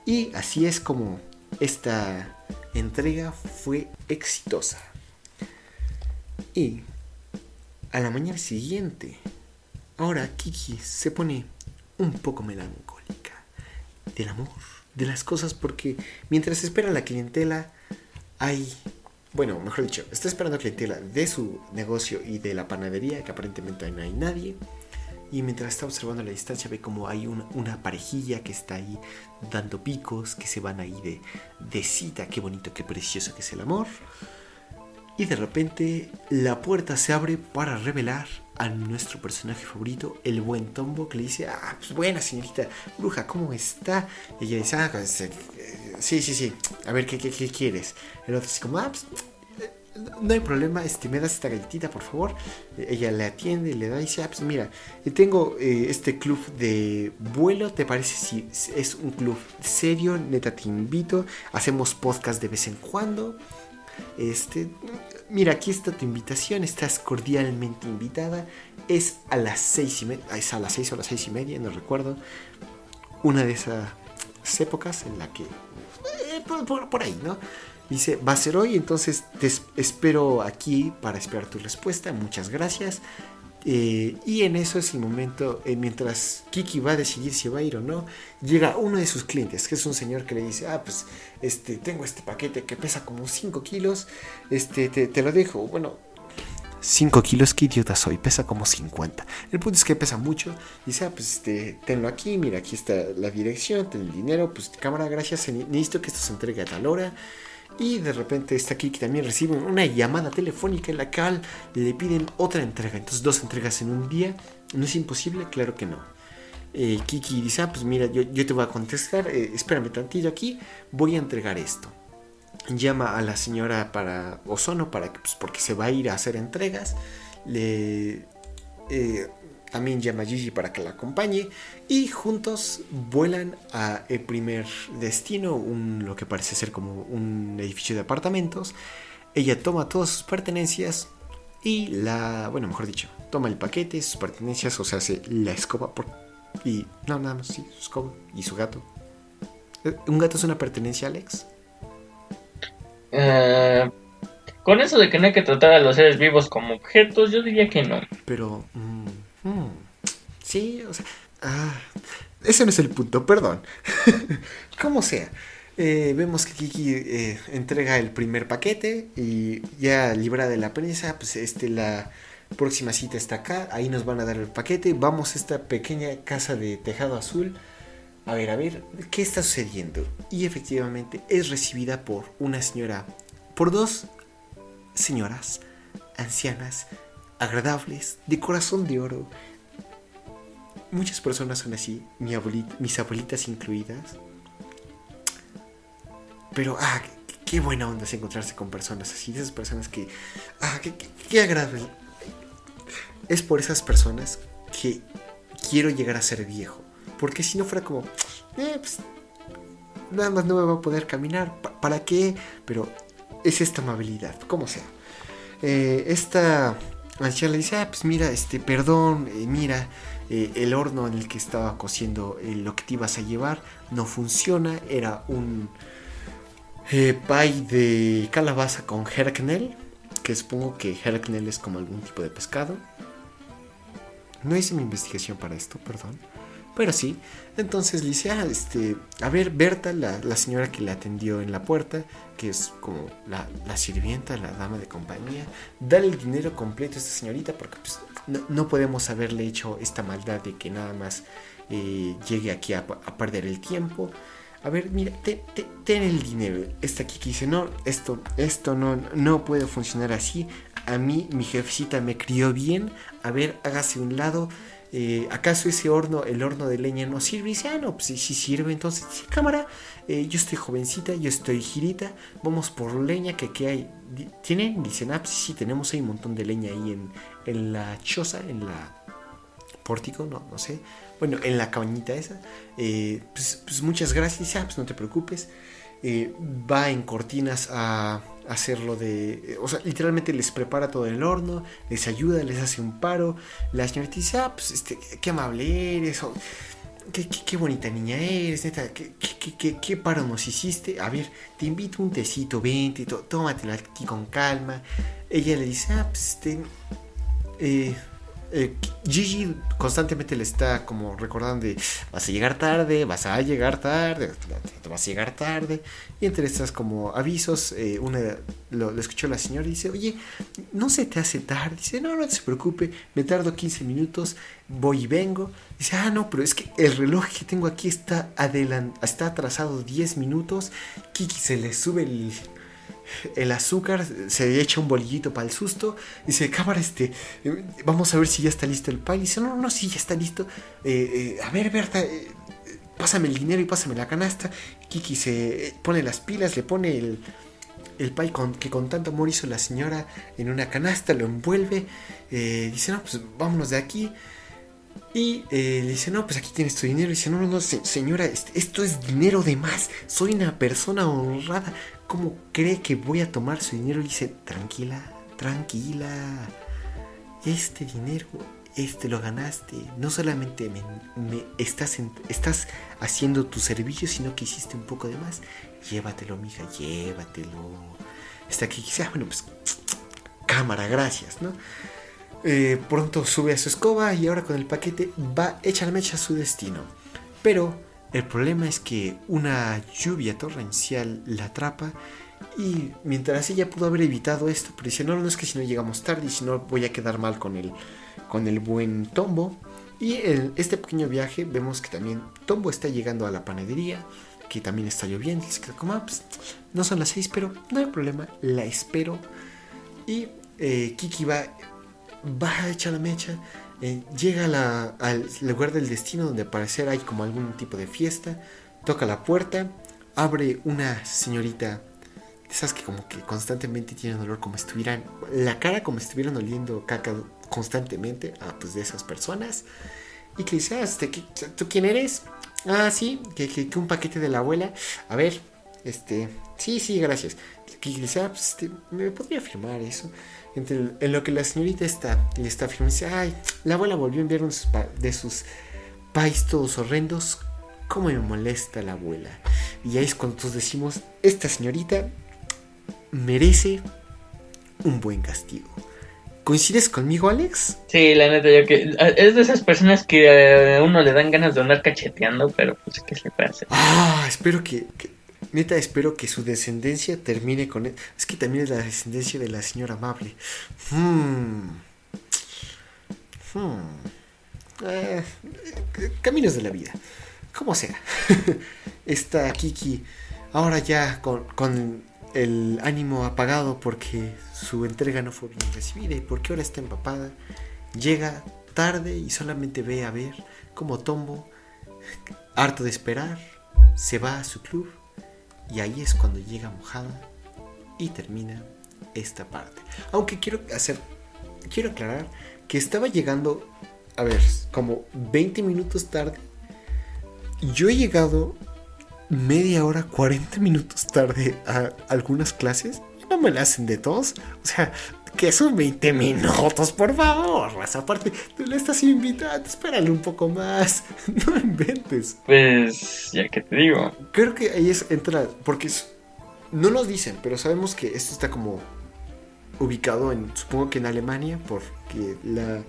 Y así es como esta entrega fue exitosa. Y a la mañana siguiente, ahora Kiki se pone un poco melancólica del amor, de las cosas, porque mientras espera la clientela, hay, bueno, mejor dicho, está esperando clientela de su negocio y de la panadería, que aparentemente no hay nadie. Y mientras está observando a la distancia, ve como hay una, parejilla que está ahí dando picos, que se van ahí de, de cita. Qué bonito, qué precioso que es el amor. Y de repente la puerta se abre para revelar a nuestro personaje favorito, el buen Tombo, que le dice, ah, pues buena señorita bruja, ¿cómo está? Ella dice, ah, pues, eh, sí, sí, sí, a ver, ¿qué, qué, qué quieres? El otro dice, como, ah, pues, eh, no hay problema, este, me das esta galletita, por favor. Ella le atiende, le da y dice, ah, pues mira, tengo eh, este club de vuelo, ¿te parece si es un club serio? Neta, te invito, hacemos podcast de vez en cuando. Este, mira, aquí está tu invitación, estás cordialmente invitada. Es a las seis y media, es a las seis o las seis y media, no recuerdo. Una de esas épocas en la que, eh, por, ahí, ¿no? Dice, va a ser hoy, entonces te espero aquí para esperar tu respuesta. Muchas gracias. Eh, y en eso es el momento, eh, mientras Kiki va a decidir si va a ir o no, llega uno de sus clientes, que es un señor que le dice, ah, pues, este, tengo este paquete que pesa como 5 kilos, este, te, lo dejo, bueno, 5 kilos, qué idiota soy, pesa como 50. El punto es que pesa mucho. Dice, ah, pues este, tenlo aquí, mira, aquí está la dirección, ten el dinero, pues cámara, gracias, necesito que esto se entregue a tal hora. Y de repente está aquí que también recibe una llamada telefónica en la cual le piden otra entrega. Entonces dos entregas en un día. ¿No es imposible? Claro que no. Eh, Kiki dice, ah, pues mira, yo, te voy a contestar, eh, espérame tantito aquí, voy a entregar esto. Llama a la señora para Ozono para pues, porque se va a ir a hacer entregas. Le eh, también llama a Gigi para que la acompañe y juntos vuelan a el primer destino, un, lo que parece ser como un edificio de apartamentos. Ella toma todas sus pertenencias y la, bueno, mejor dicho, toma el paquete, sus pertenencias, o sea, hace la escoba por, y no, nada más, sí, su escoba y su gato. Eh, ¿Un gato es una pertenencia, Alex? Eh, con eso de que no hay que tratar a los seres vivos como objetos, yo diría que no. Pero... Mm, Hmm. Sí, o sea. Ah, ese no es el punto, perdón. Como sea. Eh, vemos que Kiki eh, entrega el primer paquete y ya librada de la prensa, pues este, la próxima cita está acá, ahí nos van a dar el paquete, vamos a esta pequeña casa de tejado azul, a ver, a ver, ¿qué está sucediendo? Y efectivamente es recibida por una señora, por dos señoras ancianas agradables, de corazón de oro. Muchas personas son así, mis abuelitas incluidas. Pero, ah, qué, buena onda es encontrarse con personas así, esas personas que, ah, qué, agradable. Es por esas personas que quiero llegar a ser viejo. Porque si no fuera como, eh, pues, nada más no me va a poder caminar, ¿para qué? Pero es esta amabilidad, como sea. Eh, esta anciana le dice, ah, pues mira, este, perdón, eh, mira, eh, el horno en el que estaba cociendo eh, lo que te ibas a llevar no funciona, era un pie de calabaza con herknel, que supongo que Herknell es como algún tipo de pescado. No hice mi investigación para esto, perdón. Pero sí, entonces le dice, ah, este, a ver, Berta, la, la, señora que le atendió en la puerta, que es como la, la, sirvienta, la dama de compañía, dale el dinero completo a esta señorita porque pues, no, no, podemos haberle hecho esta maldad de que nada más eh, llegue aquí a, perder el tiempo. A ver, mira, ten, ten, ten el dinero. Esta aquí que dice, no, esto, esto no, no puede funcionar así. A mí, mi jefecita me crió bien. A ver, hágase un lado. Eh, ¿acaso ese horno, el horno de leña no sirve? Y dice, ah, no, pues sí, sirve. Entonces, sí, cámara, eh, yo estoy jovencita, yo estoy girita, vamos por leña, que aquí hay. ¿Tienen? Dicen, ah, pues sí, tenemos ahí un montón de leña ahí en, en la choza, en la pórtico, no, no sé. Bueno, en la cabañita esa. Eh, pues, pues, muchas gracias. Ah, pues no te preocupes. Va en cortinas a hacerlo de... O sea, literalmente les prepara todo el horno, les ayuda, les hace un paro. La señorita dice, ah, pues este, qué amable eres, o, qué, bonita niña eres, neta, qué, paro nos hiciste. A ver, te invito un tecito, vente, tómatela aquí con calma. Ella le dice, ah, pues este... Eh, eh, Gigi constantemente le está como recordando de vas a llegar tarde, vas a llegar tarde, vas a llegar tarde. Y entre estas como avisos, eh, una lo, escuchó la señora y dice, oye, no se te hace tarde. Dice, no, no se preocupe, me tardo 15 minutos, voy y vengo. Dice, ah, no, pero es que el reloj que tengo aquí está, está atrasado 10 minutos. Kiki se le sube el, el azúcar, se echa un bolillito para el susto. Dice, cámara, este, vamos a ver si ya está listo el pay. Dice, no, no, sí, ya está listo. Eh, eh, a ver, Berta, eh, pásame el dinero y pásame la canasta. Kiki se pone las pilas, le pone el, el con, que con tanto amor hizo la señora en una canasta, lo envuelve. dice, no, pues vámonos de aquí. Y le dice, no, pues aquí tienes tu dinero. Y dice, no, no, no, señora, este, esto es dinero de más. Soy una persona honrada. ¿Cómo cree que voy a tomar su dinero? Le dice, tranquila, tranquila. Este dinero, este lo ganaste. No solamente me, estás, estás haciendo tu servicio, sino que hiciste un poco de más. Llévatelo, mija, llévatelo. Está aquí, quizá, ah, bueno, pues, cámara, gracias, ¿no? Eh, pronto sube a su escoba y ahora con el paquete va echa la mecha a su destino. Pero el problema es que una lluvia torrencial la atrapa y mientras ella pudo haber evitado esto, pero dice, no, no es que si no llegamos tarde y si no voy a quedar mal con el, con el buen Tombo. Y en este pequeño viaje vemos que también Tombo está llegando a la panadería, que también está lloviendo. Ah, pues, no son las seis, pero no hay problema, la espero. Y eh, Kiki va, va a echar la mecha eh, llega al lugar del destino donde al parecer hay como algún tipo de fiesta. Toca la puerta. Abre una señorita. Esas que como que constantemente tienen dolor como estuvieran. La cara como estuvieran oliendo caca constantemente. Ah, pues de esas personas. Y que dice, ah, este, ¿tú quién eres? Ah, sí, que, que, que, un paquete de la abuela. A ver, este, sí, sí, gracias. Que dice, ah, pues este, ¿me podría firmar eso? Entre en lo que la señorita está, le está firmando, dice, ay, la abuela volvió a enviar de sus pais todos horrendos. ¿Cómo me molesta la abuela? Y ahí es cuando todos decimos, esta señorita merece un buen castigo. ¿Coincides conmigo, Alex? Sí, la neta, yo que. Es de esas personas que a uno le dan ganas de andar cacheteando, pero pues, ¿qué se puede hacer? Ah, espero que, que Neta, espero que su descendencia termine con... Es que también es la descendencia de la señora amable. Hmm. Hmm. Eh, caminos de la vida. Como sea. Está Kiki ahora ya con, con, el ánimo apagado porque su entrega no fue bien recibida y porque ahora está empapada. Llega tarde y solamente ve a ver cómo Tombo, harto de esperar, se va a su club y ahí es cuando llega mojada y termina esta parte. Aunque quiero hacer, quiero aclarar que estaba llegando, a ver, como 20 minutos tarde. Yo he llegado media hora, 40 minutos tarde a algunas clases. No me la hacen de todos. O sea, que son 20 minutos, por favor. Aparte, tú le estás invitando, espérale un poco más. No inventes. Pues, ya que te digo. Creo que ahí es entra, porque es, no nos dicen, pero sabemos que esto está como ubicado en, supongo que en Alemania, porque la,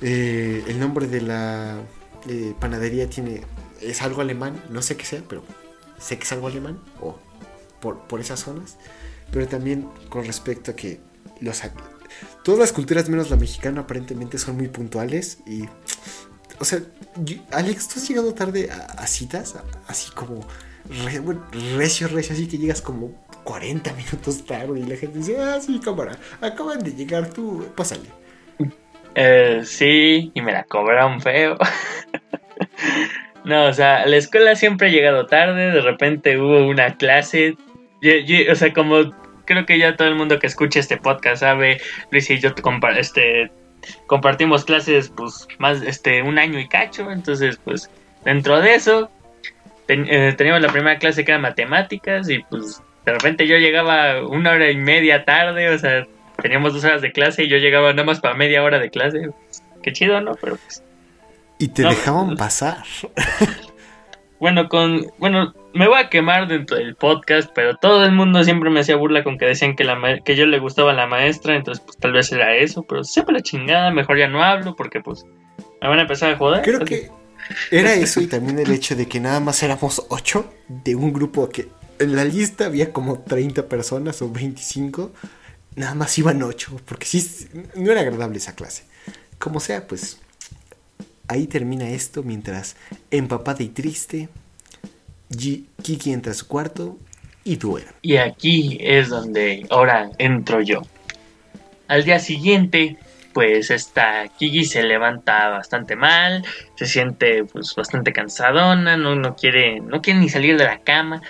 eh, el nombre de la eh, panadería tiene, es algo alemán, no sé qué sea, pero sé que es algo alemán, o por, por esas zonas, pero también con respecto a que los, todas las culturas menos la mexicana aparentemente son muy puntuales y... O sea, Alex, tú has llegado tarde a, citas, así como recio, recio, así que llegas como 40 minutos tarde y la gente dice, ah, sí, cámara, acaban de llegar tú, pásale. Eh, sí, y me la cobraron feo. no, o sea, la escuela siempre ha llegado tarde, de repente hubo una clase, o sea, como creo que ya todo el mundo que escucha este podcast sabe, Luis y yo este, compartimos clases pues más este un año y cacho, entonces pues dentro de eso eh, teníamos la primera clase que era matemáticas y pues de repente yo llegaba una hora y media tarde, o sea, teníamos dos horas de clase y yo llegaba nada más para media hora de clase. Qué chido, ¿no? Pero pues... Y te dejaban pues, pasar. Bueno, con bueno, me voy a quemar dentro del podcast, pero todo el mundo siempre me hacía burla con que decían que la que yo le gustaba a la maestra, entonces pues tal vez era eso, pero sepa la chingada, mejor ya no hablo porque pues me van a empezar a joder. Creo que era eso y también el hecho de que nada más éramos ocho de un grupo que en la lista había como 30 personas o 25, nada más iban ocho, porque sí, no era agradable esa clase. Como sea, pues ahí termina esto mientras empapada y triste, Kiki entra a su cuarto y duerme. Y aquí es donde ahora entro yo. Al día siguiente, pues esta Kiki se levanta bastante mal, se siente pues bastante cansadona, no, no quiere, no quiere ni salir de la cama,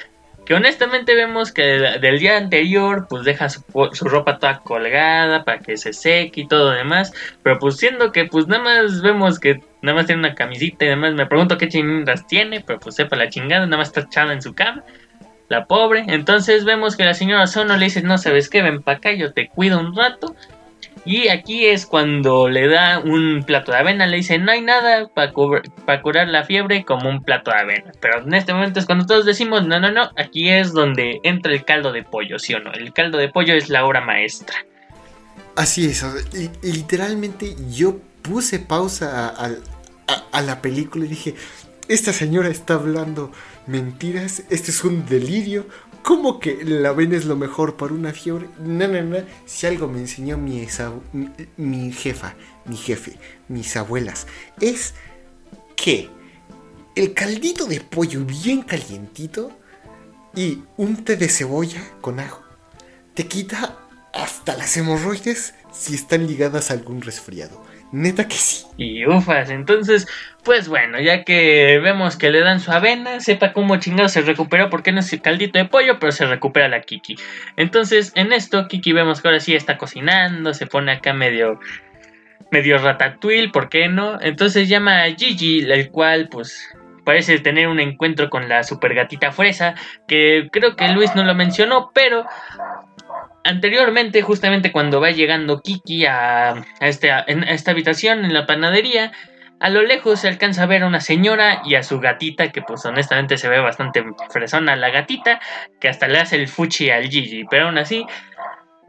que honestamente vemos que del, día anterior pues deja su, ropa toda colgada para que se seque y todo demás, pero pues siendo que pues nada más vemos que nada más tiene una camisita y demás, me pregunto qué chingas tiene, pero pues sepa la chingada, nada más está echada en su cama, la pobre, entonces vemos que la señora Sono le dice, no sabes qué, ven para acá, yo te cuido un rato, y aquí es cuando le da un plato de avena, le dice, no hay nada para, curar la fiebre como un plato de avena. Pero en este momento es cuando todos decimos, no, no, no, aquí es donde entra el caldo de pollo, ¿sí o no? El caldo de pollo es la obra maestra. Así es, literalmente yo puse pausa a la película y dije, esta señora está hablando mentiras, este es un delirio, ¿Cómo que la avena es lo mejor para una fiebre? No, no, no. Si algo me enseñó mi, mi, jefa, mi jefe, mis abuelas, es que el caldito de pollo bien calientito y un té de cebolla con ajo te quita hasta las hemorroides si están ligadas a algún resfriado. Neta que sí. Y ufas, entonces, pues bueno, ya que vemos que le dan su avena, sepa cómo chingado se recuperó, porque no es el caldito de pollo, pero se recupera la Kiki. Entonces, en esto, Kiki vemos que ahora sí está cocinando, se pone acá medio medio ratatouille, ¿por qué no? Entonces llama a Gigi, el cual pues parece tener un encuentro con la super gatita fresa, que creo que Luis no lo mencionó, pero anteriormente, justamente cuando va llegando Kiki a, este, esta habitación en la panadería, a lo lejos se alcanza a ver a una señora y a su gatita, que pues honestamente se ve bastante fresona la gatita, que hasta le hace el fuchi al Gigi, pero aún así,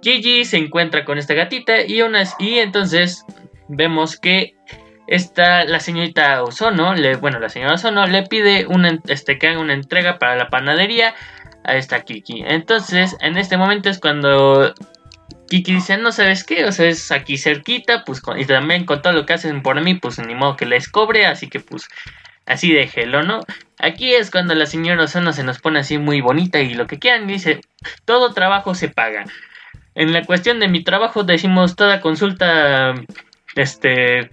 Gigi se encuentra con esta gatita y, y entonces vemos que esta, la señorita Ozono, le, bueno, la señora Ozono le pide una, este, que haga una entrega para la panadería a esta Kiki. Entonces, en este momento es cuando Kiki dice, no sabes qué, o sea, es aquí cerquita, pues, y también con todo lo que hacen por mí, pues ni modo que les cobre, así que pues, así déjelo, ¿no? Aquí es cuando la señora Osana se nos pone así muy bonita y lo que quieran, dice, todo trabajo se paga. En la cuestión de mi trabajo decimos toda consulta, este,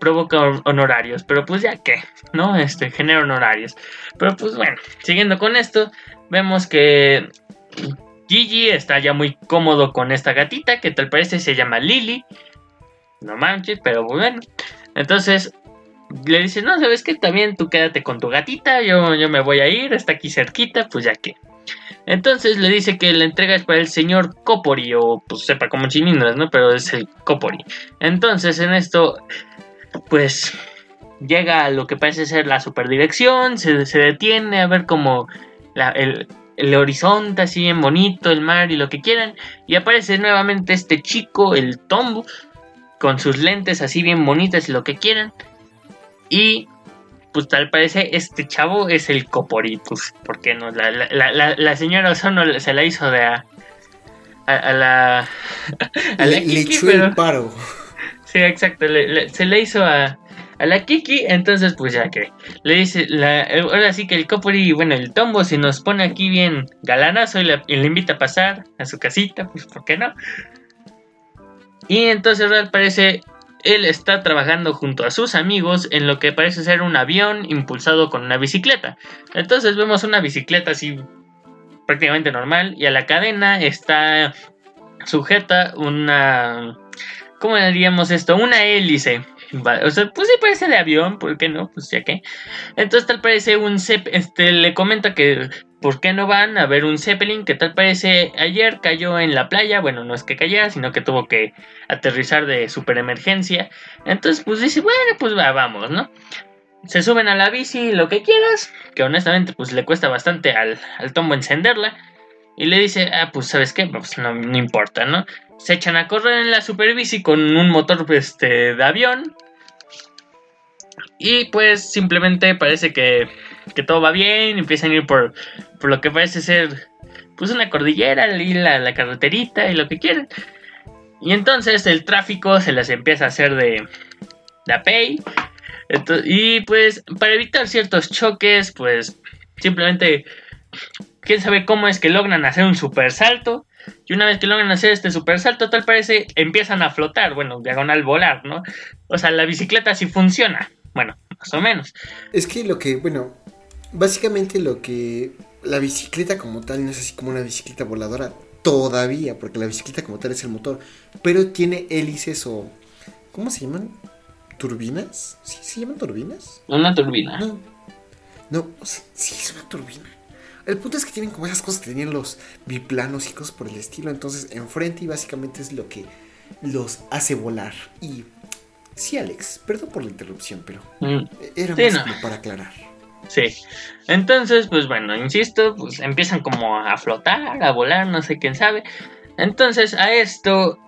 provoca honorarios, pero pues ya que, ¿no? Este, genera honorarios. Pero pues bueno, siguiendo con esto, vemos que Gigi está ya muy cómodo con esta gatita que tal parece se llama Lily. No manches, pero bueno. Entonces le dice, no, ¿sabes qué? También tú quédate con tu gatita, yo, yo me voy a ir, está aquí cerquita, pues ya que. Entonces le dice que la entrega es para el señor Copori, o pues sepa como chininas, ¿no? Pero es el Copori. Entonces en esto, pues llega a lo que parece ser la superdirección, se, se detiene a ver cómo el, el horizonte así bien bonito, el mar y lo que quieran. Y aparece nuevamente este chico, el tombo, con sus lentes así bien bonitas y lo que quieran. Y pues tal parece este chavo es el Coporitus. ¿Por qué no? La, la, la, la señora Ozono se la hizo de a, a, la... A le, le echó el paro. Sí, exacto. se le hizo a, a la Kiki, entonces pues ya que le dice, la, ahora sí que el Copori, bueno, el Tombo se nos pone aquí bien galanazo y le, invita a pasar a su casita, pues ¿por qué no? Y entonces al parece él está trabajando junto a sus amigos en lo que parece ser un avión impulsado con una bicicleta. Entonces vemos una bicicleta así prácticamente normal y a la cadena está sujeta una... ¿Cómo diríamos esto? Una hélice o sea, pues sí parece de avión, ¿por qué no? Pues ya que. Entonces tal parece un este le comenta que ¿por qué no van a ver un Zeppelin que tal parece ayer cayó en la playa? Bueno, no es que cayera, sino que tuvo que aterrizar de super emergencia. Entonces, pues dice, bueno, pues va, vamos, ¿no? Se suben a la bici, lo que quieras, que honestamente pues le cuesta bastante al, al tombo encenderla. Y le dice, ah, pues sabes qué, pues no importa, ¿no? Se echan a correr en la superbici con un motor este, de avión. Y pues simplemente parece que, que todo va bien. Empiezan a ir por, por, lo que parece ser pues una cordillera, y la, la carreterita y lo que quieren. Y entonces el tráfico se les empieza a hacer de, de apey. y pues para evitar ciertos choques, pues simplemente quién sabe cómo es que logran hacer un super salto. Y una vez que logran hacer este super salto, tal parece empiezan a flotar, bueno, diagonal volar, ¿no? O sea, la bicicleta sí funciona, bueno, más o menos. Es que lo que, bueno, básicamente lo que la bicicleta como tal no es así como una bicicleta voladora todavía, porque la bicicleta como tal es el motor, pero tiene hélices o ¿cómo se llaman? ¿Turbinas? ¿Sí se llaman turbinas? Una turbina. No. No, sí es una turbina. El punto es que tienen como esas cosas que tenían los biplanos y cosas por el estilo. Entonces, enfrente y básicamente es lo que los hace volar. Y sí, Alex, perdón por la interrupción, pero mm. era más como para aclarar. Sí. Entonces, pues bueno, insisto, pues empiezan como a flotar, a volar, no sé quién sabe. Entonces, a esto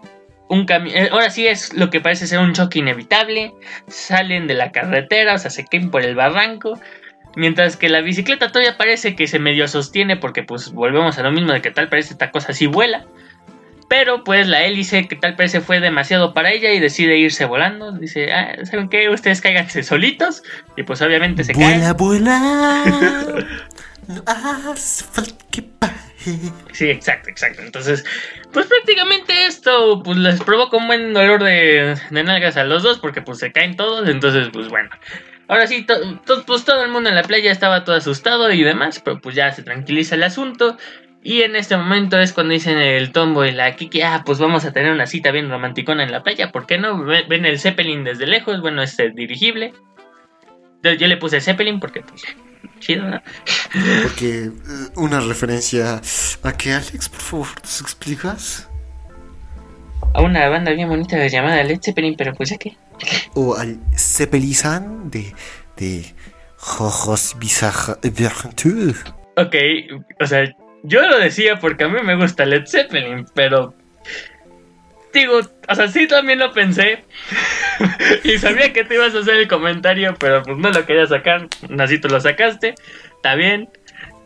un. Eh, ahora sí es lo que parece ser un choque inevitable. Salen de la carretera, o sea, se caen por el barranco. Mientras que la bicicleta todavía parece que se medio sostiene porque pues volvemos a lo mismo de que tal parece esta cosa así vuela. Pero pues la hélice que tal parece fue demasiado para ella y decide irse volando. Dice, ah, ¿saben qué? Ustedes cáiganse solitos. Y pues obviamente se vuela, Vuela, no hace falta que Sí, exacto, exacto. Entonces, pues prácticamente esto pues les provoca un buen dolor de, de nalgas a los dos porque pues se caen todos. Entonces, pues bueno. Ahora sí, pues todo el mundo en la playa estaba todo asustado y demás, pero pues ya se tranquiliza el asunto. Y en este momento es cuando dicen el tombo y la Kiki, ah, pues vamos a tener una cita bien romanticona en la playa, ¿por qué no? Ven el Zeppelin desde lejos, bueno, es dirigible. Yo le puse Zeppelin porque, pues, chido, ¿no? Porque eh, una referencia a qué, Alex, por favor, ¿te explicas? A una banda bien bonita llamada Led Zeppelin, pero pues ya qué. O al Zeppelizan de, de Jojos Ok, o sea, yo lo decía porque a mí me gusta Led Zeppelin, pero digo, o sea, sí también lo pensé. y sabía que te ibas a hacer el comentario, pero pues no lo quería sacar. Así tú lo sacaste. Está bien.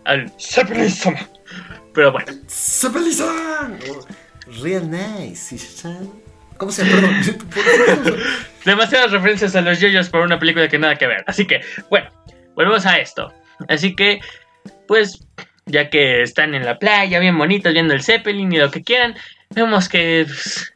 Al Zeppelizan. Pero bueno. Zeppelizan. Real nice. ¿Cómo se llama? Demasiadas referencias a los yoyos por una película que nada que ver. Así que, bueno, volvemos a esto. Así que, pues, ya que están en la playa, bien bonitos, viendo el Zeppelin y lo que quieran, vemos que pues,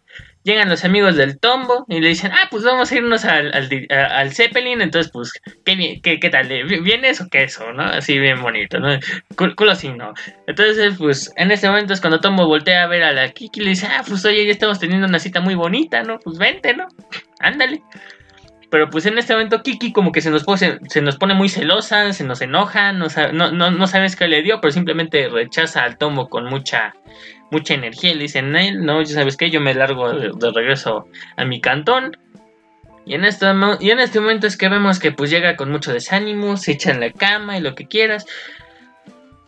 llegan los amigos del Tombo y le dicen, ah, pues vamos a irnos al, al, Zeppelin, entonces pues, ¿qué, qué, qué tal? ¿Vienes o qué eso? ¿No? Así bien bonito, ¿no? Culo así, ¿no? Entonces, pues, en ese momento es cuando Tombo voltea a ver a la Kiki y le dice, ah, pues oye, ya estamos teniendo una cita muy bonita, ¿no? Pues vente, ¿no? Ándale. Pero pues en este momento Kiki como que se nos, pone, muy celosa, se nos enoja, no, no, no, no sabes qué le dio, pero simplemente rechaza al Tombo con mucha mucha energía le dicen, no, ya sabes que yo me largo de, regreso a mi cantón. Y en, este, y en este momento es que vemos que pues llega con mucho desánimo, se echa en la cama y lo que quieras.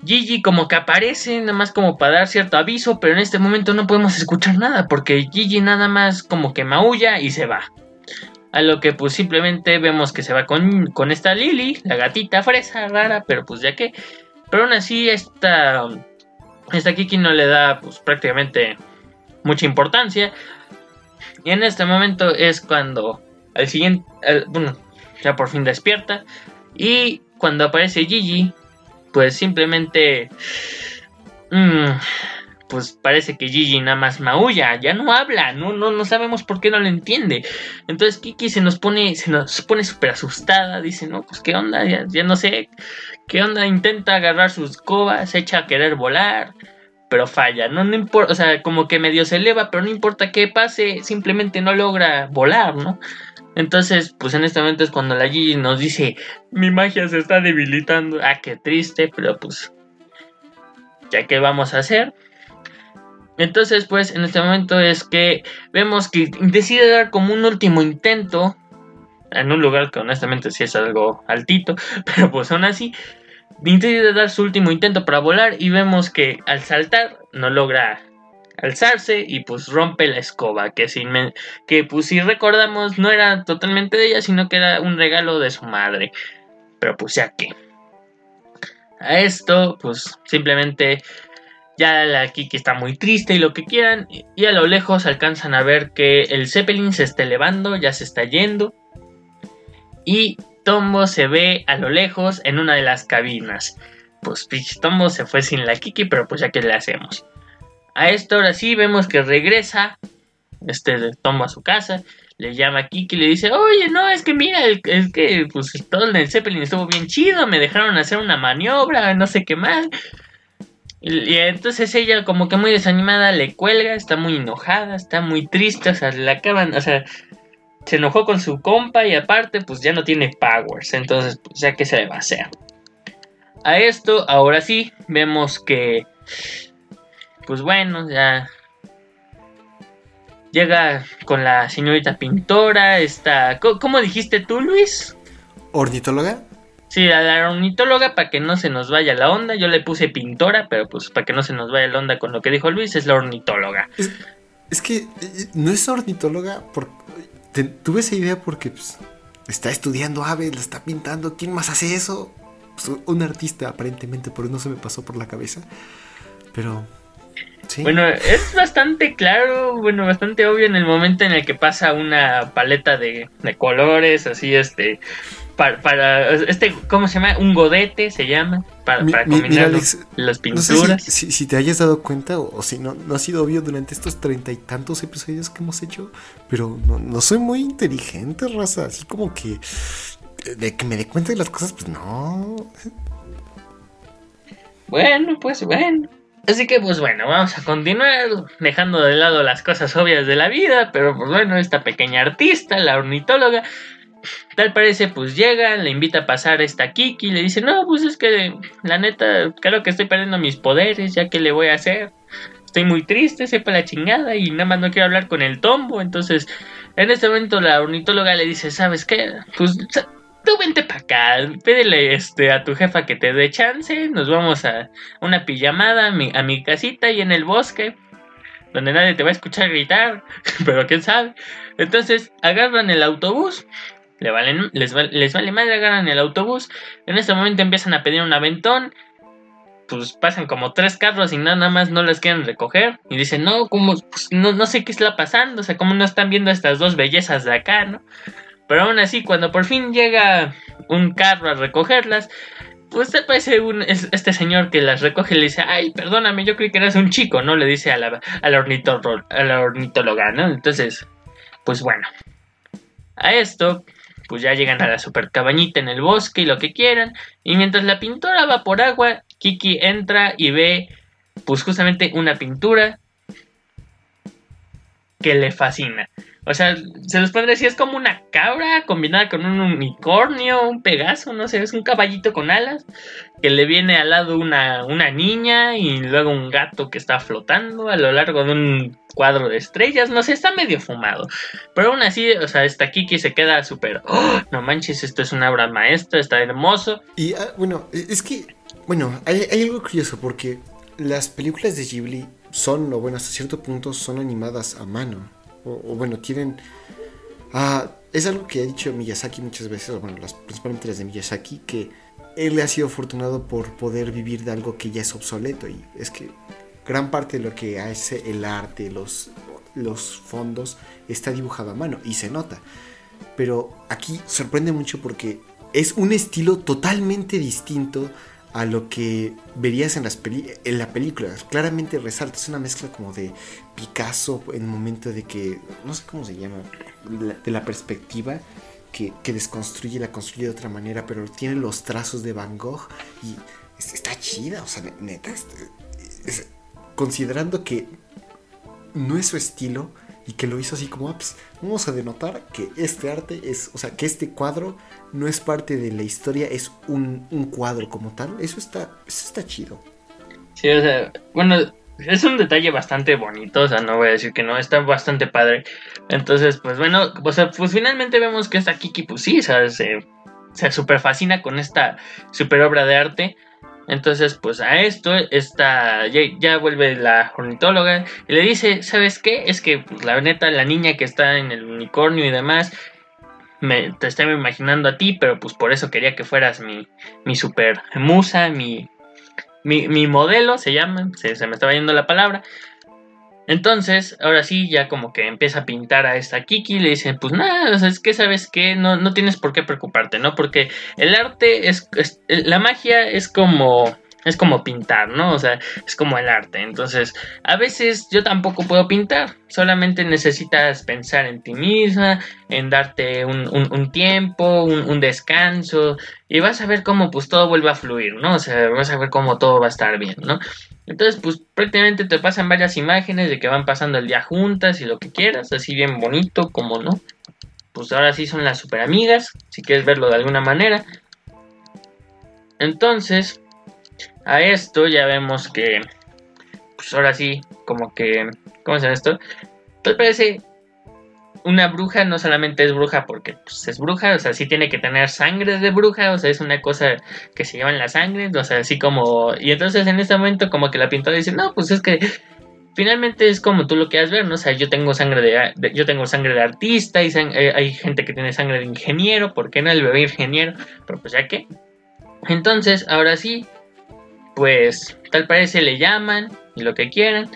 Gigi como que aparece, nada más como para dar cierto aviso, pero en este momento no podemos escuchar nada porque Gigi nada más como que maulla y se va. A lo que pues simplemente vemos que se va con, con esta Lily, la gatita fresa rara, pero pues ya que... Pero aún así esta, esta Kiki no le da pues prácticamente mucha importancia. Y en este momento es cuando al siguiente, bueno, ya por fin despierta. Y cuando aparece Gigi, pues simplemente... Mm, pues parece que Gigi nada más maulla, ya no habla, no, no, no sabemos por qué no lo entiende. Entonces Kiki se nos pone, se nos pone súper asustada, dice, no, pues qué onda, ya, no sé, qué onda, intenta agarrar sus cobas, echa a querer volar, pero falla, no, no importa, o sea, como que medio se eleva, pero no importa qué pase, simplemente no logra volar, ¿no? Entonces, pues en este momento es cuando la Gigi nos dice, mi magia se está debilitando, ah, qué triste, pero pues, ya que vamos a hacer. Entonces, pues en este momento es que vemos que decide dar como un último intento en un lugar que honestamente sí es algo altito, pero pues aún así decide dar su último intento para volar y vemos que al saltar no logra alzarse y pues rompe la escoba que, que pues si recordamos no era totalmente de ella sino que era un regalo de su madre. Pero pues ya que a esto pues simplemente ya la Kiki está muy triste y lo que quieran. Y a lo lejos alcanzan a ver que el Zeppelin se está elevando, ya se está yendo. Y Tombo se ve a lo lejos en una de las cabinas. Pues Tombo se fue sin la Kiki, pero pues ya que le hacemos. A esto ahora sí vemos que regresa este Tombo a su casa. Le llama a Kiki y le dice, oye, no, es que mira, es que pues todo el Zeppelin estuvo bien chido, me dejaron hacer una maniobra, no sé qué más. Y, entonces ella como que muy desanimada le cuelga, está muy enojada, está muy triste, o sea, le acaban, o sea, se enojó con su compa y aparte pues ya no tiene powers, entonces pues ya que se le va a hacer. A esto, ahora sí, vemos que, pues bueno, ya llega con la señorita pintora, está, ¿cómo dijiste tú Luis? ¿Ornitóloga? Sí, a la ornitóloga para que no se nos vaya la onda. Yo le puse pintora, pero pues para que no se nos vaya la onda con lo que dijo Luis, es la ornitóloga. Es, que eh, no es ornitóloga, tuve esa idea porque pues, está estudiando aves, la está pintando. ¿Quién más hace eso? Pues, un artista, aparentemente, pero no se me pasó por la cabeza. Pero Sí. Bueno, es bastante claro, bueno, bastante obvio en el momento en el que pasa una paleta de, de colores, así, este, para, este, ¿cómo se llama? Un godete se llama, para, combinar las pinturas. si, te hayas dado cuenta o, si no, no ha sido obvio durante estos treinta y tantos episodios que hemos hecho, pero no, soy muy inteligente, raza, así como que de que me dé cuenta de las cosas, pues no. Bueno, pues bueno. Así que pues bueno, vamos a continuar dejando de lado las cosas obvias de la vida, pero pues bueno, esta pequeña artista, la ornitóloga, Tal parece, pues llega, le invita a pasar esta Kiki, le dice, no, pues es que la neta, creo que estoy perdiendo mis poderes, ya que le voy a hacer. Estoy muy triste, sepa la chingada y nada más no quiero hablar con el tombo. Entonces, en este momento la ornitóloga le dice, ¿sabes qué? Pues tú vente para acá, pídele este, a tu jefa que te dé chance, nos vamos a una pijamada a mi, a mi casita y en el bosque, donde nadie te va a escuchar gritar, pero quién sabe. Entonces agarran el autobús les, valen, les, les vale madre, agarran el autobús. En este momento empiezan a pedir un aventón. Pues pasan como tres carros y nada más no las quieren recoger. Y dicen, no, como, pues, no, no sé qué está pasando. O sea, como no están viendo estas dos bellezas de acá, ¿no? Pero aún así, cuando por fin llega un carro a recogerlas, pues parece un, este señor que las recoge y le dice, ay, perdóname, yo creí que eras un chico, ¿no? Le dice a la, a la, a la ornitóloga, ¿no? Entonces, pues bueno. A esto, pues ya llegan a la super cabañita en el bosque y lo que quieran. Y mientras la pintora va por agua, Kiki entra y ve pues justamente una pintura que le fascina. O sea, se los pondré así, es como una cabra combinada con un unicornio, un pegaso, no sé, es un caballito con alas, que le viene al lado una, una niña y luego un gato que está flotando a lo largo de un cuadro de estrellas, no sé, está medio fumado. Pero aún así, o sea, esta Kiki se queda súper, ¡Oh! no manches, esto es una obra maestra, está hermoso. Y ah, bueno, e, es que bueno, hay, algo curioso porque las películas de Ghibli son, o bueno, hasta cierto punto son animadas a mano. O, bueno, tienen... Ah, es algo que ha dicho Miyazaki muchas veces, bueno, las, principalmente las de Miyazaki, que él ha sido afortunado por poder vivir de algo que ya es obsoleto. Y es que gran parte de lo que hace el arte, los, los fondos, está dibujado a mano y se nota. Pero aquí sorprende mucho porque es un estilo totalmente distinto a lo que verías en, las en la película. Claramente resalta, es una mezcla como de Picasso en el momento de que, no sé cómo se llama, de la perspectiva que, desconstruye, la construye de otra manera, pero tiene los trazos de Van Gogh y está chida, o sea, neta, considerando que no es su estilo y que lo hizo así como, ah, pues, vamos a denotar que este arte es, o sea, que este cuadro no es parte de la historia, es un, cuadro como tal. Eso está, eso está chido. Sí, o sea, bueno, es un detalle bastante bonito, o sea, no voy a decir que no, está bastante padre. Entonces, pues bueno, o sea, pues finalmente vemos que esta Kiki, pues sí, o sea, se, se super fascina con esta super obra de arte. Entonces, pues a esto, esta, ya, vuelve la ornitóloga y le dice, ¿sabes qué? Es que, pues, la neta, la niña que está en el unicornio y demás, me, te estaba imaginando a ti, pero pues por eso quería que fueras mi, mi super musa, mi, mi, modelo, se llama, se, me estaba yendo la palabra. Entonces, ahora sí, ya como que empieza a pintar a esta Kiki, le dice, pues nada, es que sabes que no, no tienes por qué preocuparte, ¿no? Porque el arte es la magia es como es como pintar, ¿no? O sea, es como el arte. Entonces, a veces yo tampoco puedo pintar. Solamente necesitas pensar en ti misma, en darte un, tiempo, un, descanso. Y vas a ver cómo pues todo vuelve a fluir, ¿no? O sea, vas a ver cómo todo va a estar bien, ¿no? Entonces, pues prácticamente te pasan varias imágenes de que van pasando el día juntas y lo que quieras, así bien bonito, como no. Pues ahora sí son las super amigas, si quieres verlo de alguna manera. Entonces, a esto ya vemos que, pues ahora sí, como que, ¿cómo se llama esto? Pues parece una bruja no solamente es bruja porque pues, es bruja, o sea, sí tiene que tener sangre de bruja, o sea, es una cosa que se lleva en la sangre, o sea, así como... Y entonces en este momento como que la pintora dice, no, pues es que finalmente es como tú lo quieras ver, ¿no? O sea, yo tengo sangre de, yo tengo sangre de artista y eh, hay gente que tiene sangre de ingeniero, ¿por qué no el bebé ingeniero? Pero pues ya que... Entonces, ahora sí, pues tal parece le llaman y lo que quieran.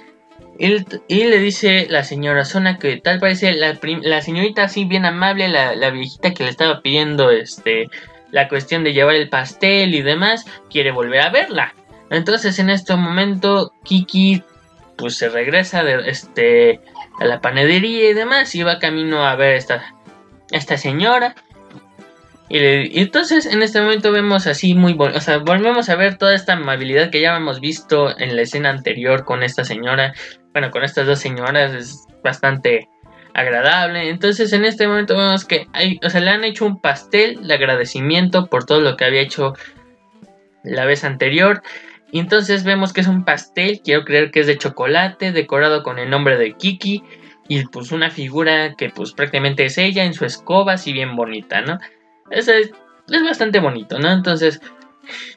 Y, le dice la señora Zona que tal parece la, señorita así bien amable, la, viejita que le estaba pidiendo este la cuestión de llevar el pastel y demás, quiere volver a verla. Entonces en este momento Kiki pues se regresa de este a la panadería y demás y va camino a ver esta, esta señora y, entonces en este momento vemos así muy o sea, volvemos a ver toda esta amabilidad que ya hemos visto en la escena anterior con esta señora, bueno, con estas dos señoras es bastante agradable. Entonces en este momento vemos que hay, o sea, le han hecho un pastel de agradecimiento por todo lo que había hecho la vez anterior. Y entonces vemos que es un pastel, quiero creer que es de chocolate, decorado con el nombre de Kiki. Y pues una figura que pues prácticamente es ella en su escoba, así bien bonita, ¿no? Es, es, bastante bonito, ¿no? Entonces,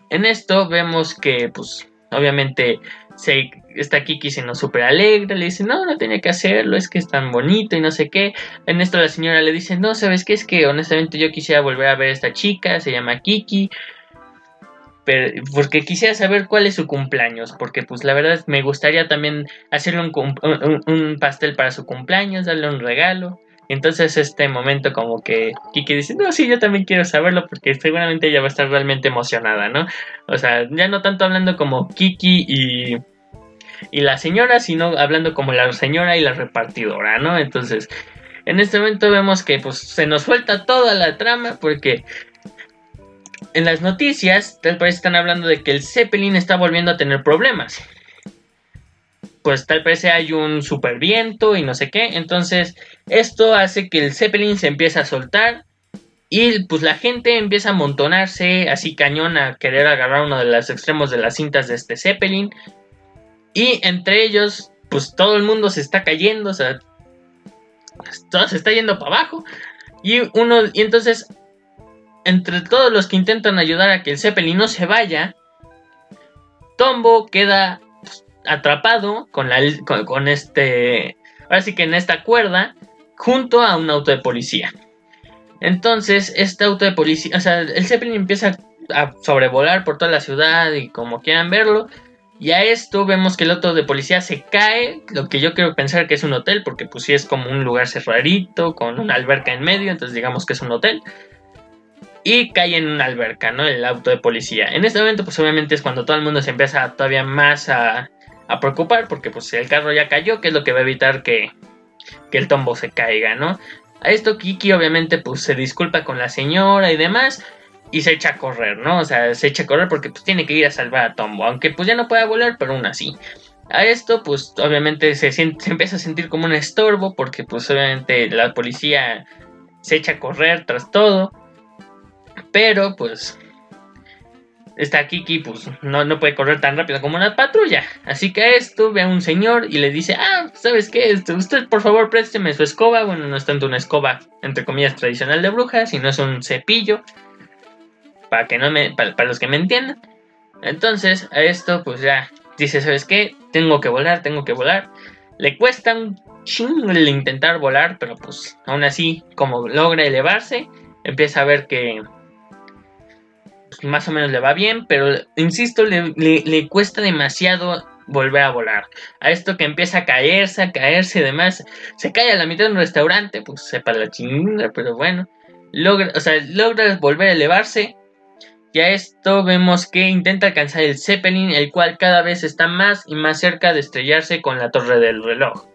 en esto vemos que, pues, obviamente, se, está Kiki siendo súper alegre, le dice, no, no tenía que hacerlo, es que es tan bonito y no sé qué. En esto la señora le dice, no, ¿sabes qué? Es que honestamente yo quisiera volver a ver a esta chica, se llama Kiki. Porque quisiera saber cuál es su cumpleaños, porque pues la verdad me gustaría también hacerle un pastel para su cumpleaños, darle un regalo. Entonces este momento como que Kiki dice, no, sí, yo también quiero saberlo porque seguramente ella va a estar realmente emocionada, ¿no? O sea, ya no tanto hablando como Kiki y, y la señora, sino hablando como la señora y la repartidora, ¿no? Entonces, en este momento vemos que pues se nos suelta toda la trama porque en las noticias tal parece están hablando de que el Zeppelin está volviendo a tener problemas pues tal vez hay un super viento y no sé qué. Entonces, esto hace que el Zeppelin se empiece a soltar. Y pues la gente empieza a amontonarse así cañón a querer agarrar uno de los extremos de las cintas de este Zeppelin. Y entre ellos, pues todo el mundo se está cayendo, o sea, todo se está yendo para abajo. Y uno, y entonces, entre todos los que intentan ayudar a que el Zeppelin no se vaya, Tombo queda atrapado con, la, con, este, ahora sí que en esta cuerda, junto a un auto de policía. Entonces, este auto de policía, o sea, el Zeppelin empieza a sobrevolar por toda la ciudad y como quieran verlo. Y a esto vemos que el auto de policía se cae, lo que yo quiero pensar que es un hotel, porque pues sí es como un lugar cerradito, con una alberca en medio, entonces digamos que es un hotel. Y cae en una alberca, ¿no? El auto de policía. En este momento pues obviamente es cuando todo el mundo se empieza todavía más a, a preocupar, porque pues el carro ya cayó, que es lo que va a evitar que, que el tombo se caiga, ¿no? A esto Kiki obviamente pues se disculpa con la señora y demás, y se echa a correr, ¿no? O sea, se echa a correr porque pues tiene que ir a salvar a Tombo, aunque pues ya no pueda volar, pero aún así. A esto pues obviamente se, se empieza a sentir como un estorbo porque pues obviamente la policía se echa a correr tras todo, pero pues está Kiki, pues no, no puede correr tan rápido como una patrulla. Así que esto ve a un señor y le dice, ah, ¿sabes qué? Este, usted por favor présteme su escoba. Bueno, no es tanto una escoba, entre comillas, tradicional de brujas, sino es un cepillo para que no me, para, los que me entiendan. Entonces, a esto, pues ya dice, ¿sabes qué? Tengo que volar, tengo que volar. Le cuesta un chingo el intentar volar, pero pues aún así, como logra elevarse, empieza a ver que más o menos le va bien, pero insisto, le, le, cuesta demasiado volver a volar. A esto que empieza a caerse, a caerse y demás, se cae a la mitad de un restaurante, pues sepa la chingada, pero bueno, logra, o sea, logra volver a elevarse, y a esto vemos que intenta alcanzar el Zeppelin, el cual cada vez está más y más cerca de estrellarse con la torre del reloj.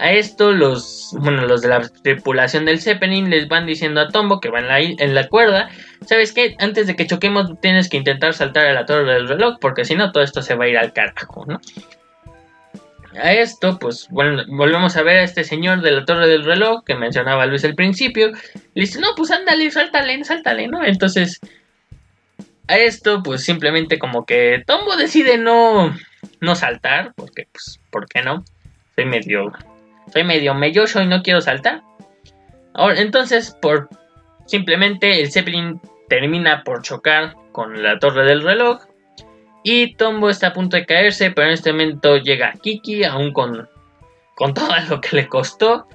A esto los, bueno, los de la tripulación del Zeppelin les van diciendo a Tombo que va en la, en la cuerda, ¿sabes qué? Antes de que choquemos tienes que intentar saltar a la torre del reloj porque si no todo esto se va a ir al carajo, ¿no? A esto, pues bueno, volvemos a ver a este señor de la torre del reloj que mencionaba Luis al principio. Le dice, no, pues ándale, sáltale, sáltale, ¿no? Entonces a esto, pues simplemente como que Tombo decide no, no saltar, porque pues, ¿por qué no? Soy medio, soy medio melloso y no quiero saltar. Ahora, entonces, por simplemente el Zeppelin termina por chocar con la torre del reloj y Tombo está a punto de caerse, pero en este momento llega Kiki, aún con, con todo lo que le costó.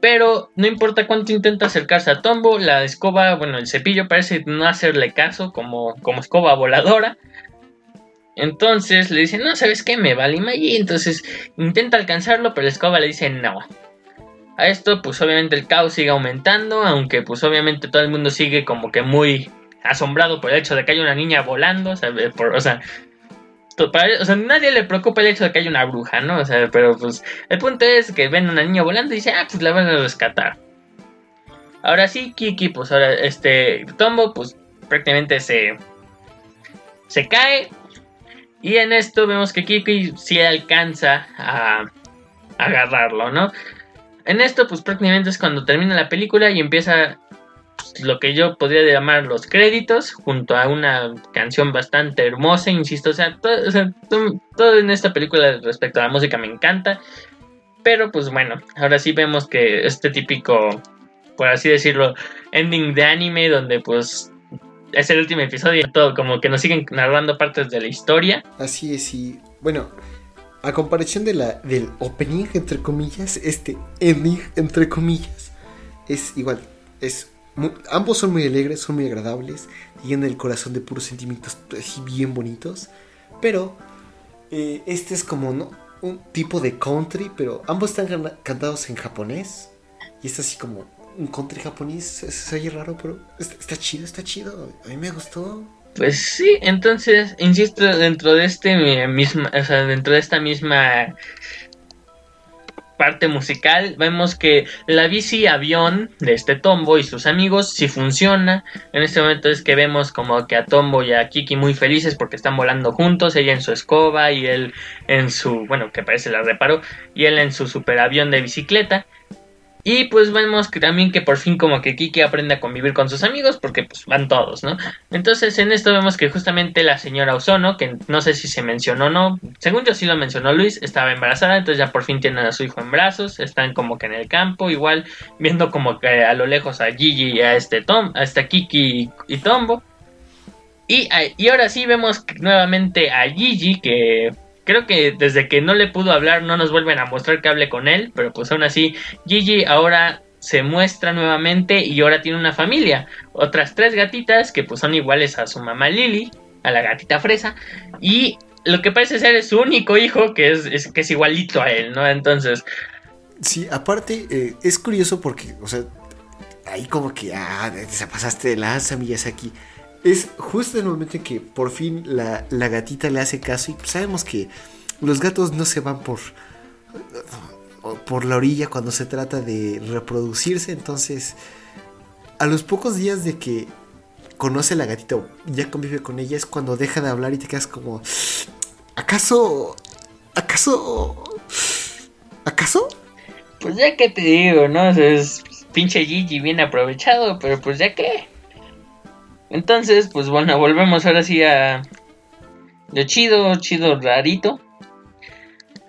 Pero no importa cuánto intenta acercarse a Tombo, la escoba, bueno, el cepillo parece no hacerle caso como, como escoba voladora. Entonces le dice, no, ¿sabes qué? Me vale y Entonces intenta alcanzarlo, pero la escoba le dice no. A esto, pues obviamente el caos sigue aumentando, aunque pues obviamente todo el mundo sigue como que muy asombrado por el hecho de que hay una niña volando, o sea, o sea nadie le preocupa el hecho de que haya una bruja, ¿no? O sea, pero pues el punto es que ven una niña volando y dice, ah, pues la van a rescatar. Ahora sí, Kiki, pues ahora este Tombo, pues prácticamente se, se cae. Y en esto vemos que Kiki sí alcanza a, agarrarlo, ¿no? En esto, pues prácticamente es cuando termina la película y empieza lo que yo podría llamar los créditos, junto a una canción bastante hermosa, insisto, o sea, todo, en esta película respecto a la música me encanta, pero pues bueno, ahora sí vemos que este típico, por así decirlo, ending de anime, donde pues es el último episodio todo, como que nos siguen narrando partes de la historia. Así es, y bueno, a comparación de la, del opening, entre comillas, este ending, entre comillas, es igual, es ambos son muy alegres, son muy agradables, llenan el corazón de puros sentimientos así bien bonitos. Pero eh, este es como un tipo de country, pero ambos están cantados en japonés. Y es así como un country japonés. Se oye raro, pero está, chido, está chido. A mí me gustó. Pues sí, entonces, insisto, dentro de este misma, o sea, dentro de esta misma parte musical vemos que la bici avión de este Tombo y sus amigos si funciona. En este momento es que vemos como que a Tombo y a Kiki muy felices porque están volando juntos, ella en su escoba y él en su, bueno, que parece la reparó, y él en su super avión de bicicleta. Y pues vemos que también que por fin como que Kiki aprende a convivir con sus amigos porque pues van todos, ¿no? Entonces en esto vemos que justamente la señora Ozono, que no sé si se mencionó o no, según yo sí lo mencionó Luis, estaba embarazada, entonces ya por fin tienen a su hijo en brazos, están como que en el campo, igual viendo como que a lo lejos a Gigi y a este Tom, a Kiki y, Tombo. Y, y ahora sí vemos nuevamente a Gigi, que creo que desde que no le pudo hablar no nos vuelven a mostrar que hable con él, pero pues aún así Gigi ahora se muestra nuevamente y ahora tiene una familia, otras tres gatitas que pues son iguales a su mamá Lily, a la gatita fresa, y lo que parece ser es su único hijo que es, que es igualito a él, ¿no? Entonces... Sí, aparte eh, es curioso porque, o sea, ahí como que, ah, se pasaste de lanza, aquí Es justo el momento en que por fin la, gatita le hace caso y sabemos que los gatos no se van por, por la orilla cuando se trata de reproducirse, entonces a los pocos días de que conoce a la gatita o ya convive con ella es cuando deja de hablar y te quedas como, ¿acaso, acaso, acaso? Pues ya que te digo, ¿no? Es pinche Gigi bien aprovechado, pero pues ya que. Entonces, pues bueno, volvemos ahora sí a... De chido, chido, rarito.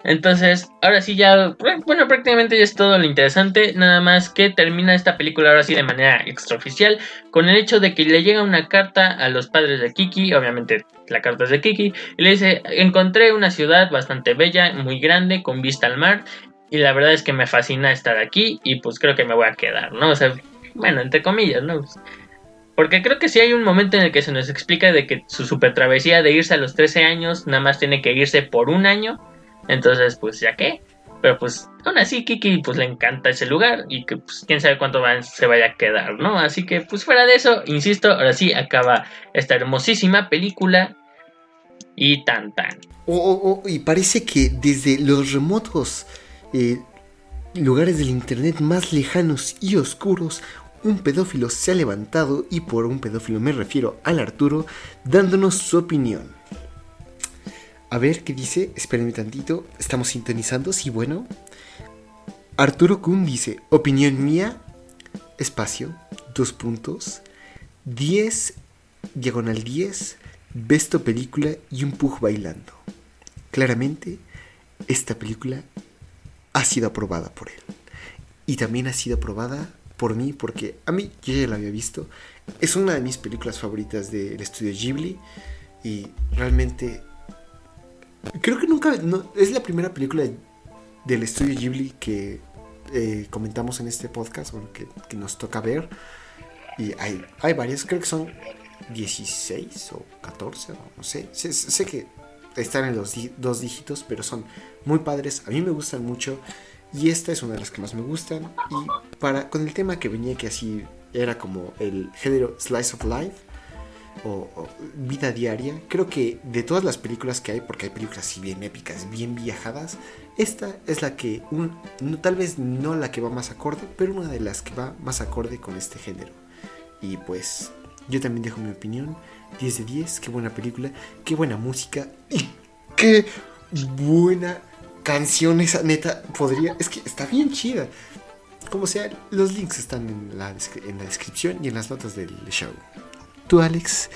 Entonces, ahora sí ya, bueno, prácticamente ya es todo lo interesante, nada más que termina esta película ahora sí de manera extraoficial, con el hecho de que le llega una carta a los padres de Kiki, obviamente la carta es de Kiki, y le dice, encontré una ciudad bastante bella, muy grande, con vista al mar, y la verdad es que me fascina estar aquí, y pues creo que me voy a quedar, ¿no? O sea, bueno, entre comillas, ¿no? Porque creo que sí hay un momento en el que se nos explica de que su super travesía de irse a los 13 años nada más tiene que irse por un año entonces, pues ya qué. Pero pues aún así Kiki pues le encanta ese lugar y que pues quién sabe cuánto se vaya a quedar, ¿no? Así que pues fuera de eso, insisto, ahora sí acaba esta hermosísima película y tan tan. Oh, oh, y parece que desde los remotos eh, lugares del internet más lejanos y oscuros, un pedófilo se ha levantado y por un pedófilo me refiero al Arturo, dándonos su opinión. A ver qué dice. Espérenme tantito. Estamos sintonizando. Sí, bueno. Arturo Kun dice: Opinión mía. Espacio. Dos puntos. 10. Diagonal 10. Besto película y un pug bailando. Claramente, esta película ha sido aprobada por él. Y también ha sido aprobada por mí porque a mí yo ya la había visto. Es una de mis películas favoritas del estudio Ghibli. Y realmente Creo que nunca. es la primera película del estudio Ghibli que eh, comentamos en este podcast, bueno, que, nos toca ver. Y hay, hay varias, creo que son 16 o 14, no sé. sé. que están en los dos dígitos, pero son muy padres. A mí me gustan mucho. Y esta es una de las que más me gustan. Y para con el tema que venía, que así era como el género Slice of Life o, vida diaria, creo que de todas las películas que hay, porque hay películas así bien épicas, bien viajadas, esta es la que, tal vez no la que va más acorde, pero una de las que va más acorde con este género. Y pues yo también dejo mi opinión, 10 de 10, qué buena película, qué buena música y qué buena canción esa neta podría, es que está bien chida. Como sea, los links están en la, en la descripción y en las notas del show. Tú, Alex,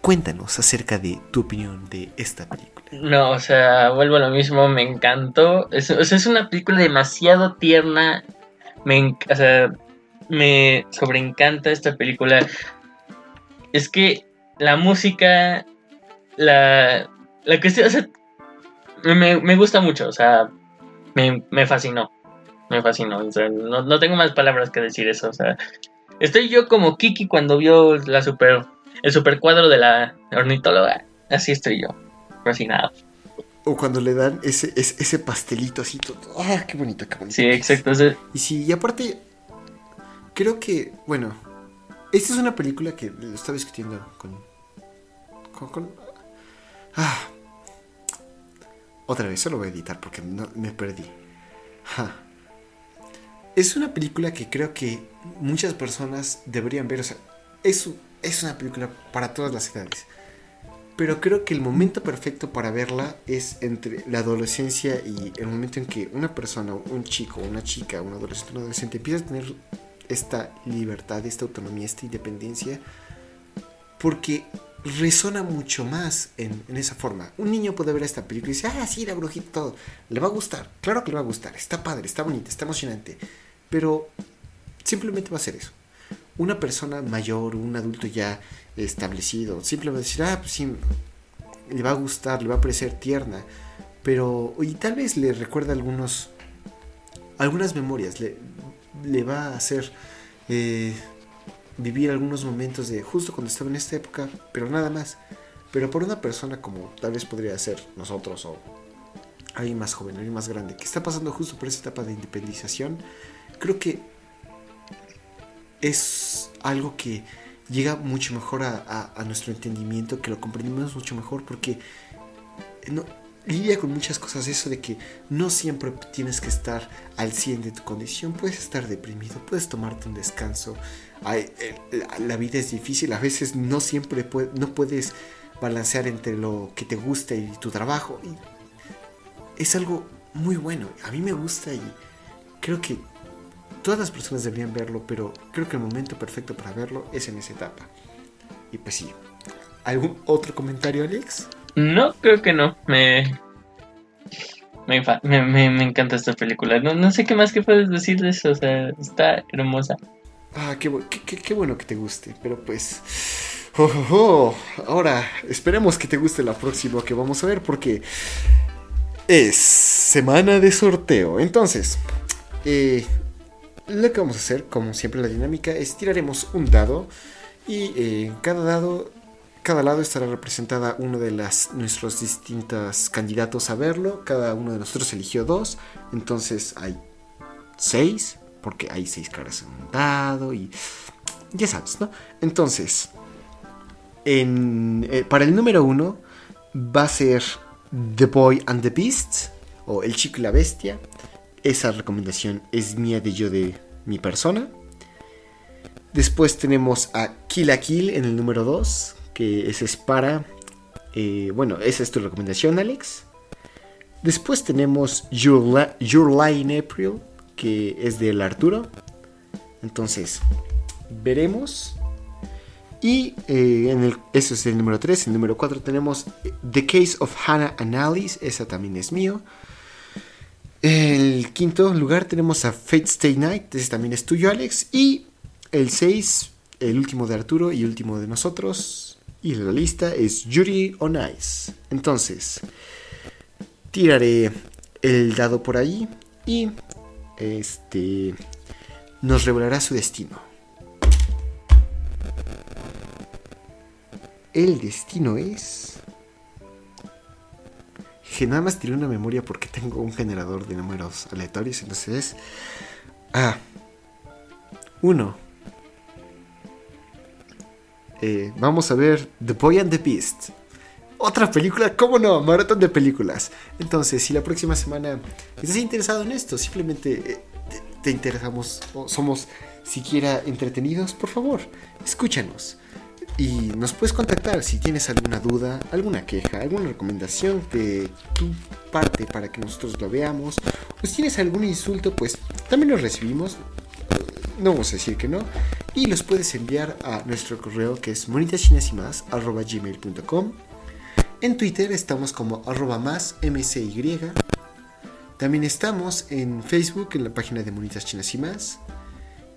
cuéntanos acerca de tu opinión de esta película. No, o sea, vuelvo a lo mismo, me encantó. Es, es una película demasiado tierna. Me, o sea, me sobreencanta esta película. Es que la música, la, la cuestión, o sea, me, me gusta mucho, o sea, me, me fascinó. Me fascinó. O sea, no, no tengo más palabras que decir eso. O sea, Estoy yo como Kiki cuando vio la super, el super cuadro de la ornitóloga. Así estoy yo, fascinado. O cuando le dan ese, ese, pastelito así todo. ¡Ah, qué bonito, qué bonito! Sí, exacto. Y sí, y aparte, creo que, bueno, esta es una película que lo estaba discutiendo con. con, ah. Otra vez, solo voy a editar porque no, me perdí. Es una película que creo que muchas personas deberían ver. O sea, es, es una película para todas las edades. Pero creo que el momento perfecto para verla es entre la adolescencia y el momento en que una persona, un chico, una chica, un adolescente, un adolescente empieza a tener esta libertad, esta autonomía, esta independencia, porque resona mucho más en, esa forma. Un niño puede ver esta película y dice, ah, sí, la brujita, todo. Le va a gustar, claro que le va a gustar, está padre, está bonita, está emocionante, pero simplemente va a ser eso. una persona mayor, un adulto ya establecido, siempre va a decir, ah, pues sí, le va a gustar, le va a parecer tierna, pero, y tal vez le recuerda algunos, algunas memorias, le, le va a hacer eh, vivir algunos momentos de justo cuando estaba en esta época, pero nada más. Pero por una persona como tal vez podría ser nosotros o alguien más joven, alguien más grande, que está pasando justo por esa etapa de independización, creo que es algo que llega mucho mejor a, nuestro entendimiento, que lo comprendimos mucho mejor porque no, lidia con muchas cosas eso de que no siempre tienes que estar al 100 de tu condición, puedes estar deprimido, puedes tomarte un descanso, la, vida es difícil, a veces no siempre no puedes balancear entre lo que te gusta y tu trabajo. Es algo muy bueno, a mí me gusta y creo que todas las personas deberían verlo, pero creo que el momento perfecto para verlo es en esa etapa. Y pues sí. ¿Algún otro comentario, Alex? No, creo que no. Me. Me, me, encanta esta película. No, no sé qué más que puedes decir de eso. O sea, está hermosa. Ah, qué, qué, bueno que te guste. Pero pues. Ahora, esperemos que te guste la próxima que vamos a ver porque es semana de sorteo. Entonces, eh, lo que vamos a hacer, como siempre la dinámica, es tiraremos un dado y eh, cada dado, cada lado estará representada uno de nuestros distintos candidatos a verlo. Cada uno de nosotros eligió dos, entonces hay seis, porque hay seis caras en un dado y ya sabes, ¿no? Entonces, en, eh, para el número uno va a ser The Boy and the Beast o El Chico y la Bestia. Esa recomendación es mía de yo de mi persona. Después tenemos a Kill a Kill en el número 2, que ese es para... Eh, bueno, esa es tu recomendación, Alex. Después tenemos Your, Your Lie in April, que es del Arturo. Entonces, veremos. Y eh, en eso es el número 3. En el número 4 tenemos The Case of Hannah and Alice. Esa también es mío. El quinto lugar tenemos a Fate Stay Night, ese también es tuyo, Alex. Y el 6, el último de Arturo y último de nosotros. Y la lista es Yuri on Ice. Entonces, tiraré el dado por ahí y este nos revelará su destino. El destino es que nada más tiré una memoria porque tengo un generador de números aleatorios. Entonces es. Ah. Uno. Eh, vamos a ver The Boy and the Beast. Otra película, ¿cómo no? Maratón de películas. Entonces, si la próxima semana estás interesado en esto, simplemente eh, te interesamos o somos siquiera entretenidos, por favor, escúchanos. Y nos puedes contactar si tienes alguna duda, alguna queja, alguna recomendación de tu parte para que nosotros lo veamos. O si tienes algún insulto, pues también los recibimos. No vamos a decir que no. Y los puedes enviar a nuestro correo que es gmail.com En Twitter estamos como arroba más mcy. También estamos en Facebook en la página de Monitas Chinas y más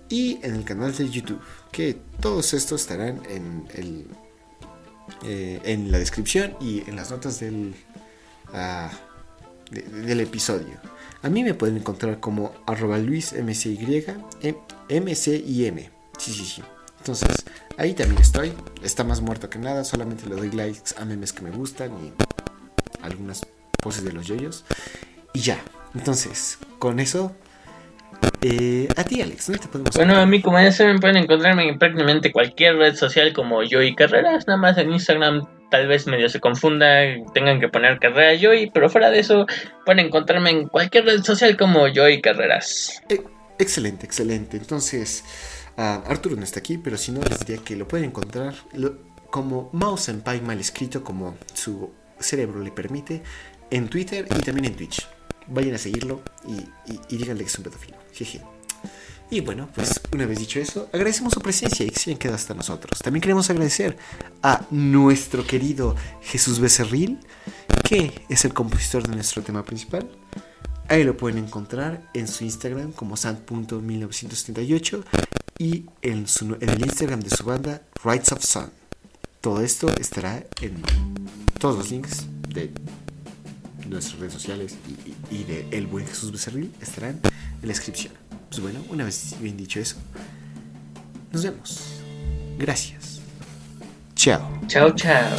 y en el canal de YouTube, que todos estos estarán en, eh, en la descripción y en las notas del, ah, del episodio. A mí me pueden encontrar como arroba luismcy, M-C-I-M. Sí, sí, sí. Entonces, ahí también estoy. Está más muerto que nada. Solamente le doy likes a memes que me gustan y algunas poses de los yoyos. Y ya. Entonces, con eso eh, a ti, Alex, ¿dónde te podemos Bueno, a mí, como ya saben, pueden encontrarme en prácticamente cualquier red social como Joy Carreras. Nada más en Instagram, tal vez medio se confunda, tengan que poner Carreras Joy, pero fuera de eso, pueden encontrarme en cualquier red social como Joy Carreras. Eh, excelente, excelente. Entonces, uh, Arturo no está aquí, pero si no, les diría que lo pueden encontrar como Mouse en Pi mal escrito, como su cerebro le permite, en Twitter y también en Twitch vayan a seguirlo y, díganle que es un pedófilo. Jeje. Y bueno, pues una vez dicho eso, agradecemos su presencia y que se hayan quedado hasta nosotros. También queremos agradecer a nuestro querido Jesús Becerril, que es el compositor de nuestro tema principal. Ahí lo pueden encontrar en su Instagram como sant.1978 y en, en el Instagram de su banda, Rights of Sun. Todo esto estará en todos los links de nuestras redes sociales y, de El Buen Jesús Becerril estarán en la descripción. Pues bueno, una vez bien dicho eso, nos vemos. Gracias. Chao. Chao, chao.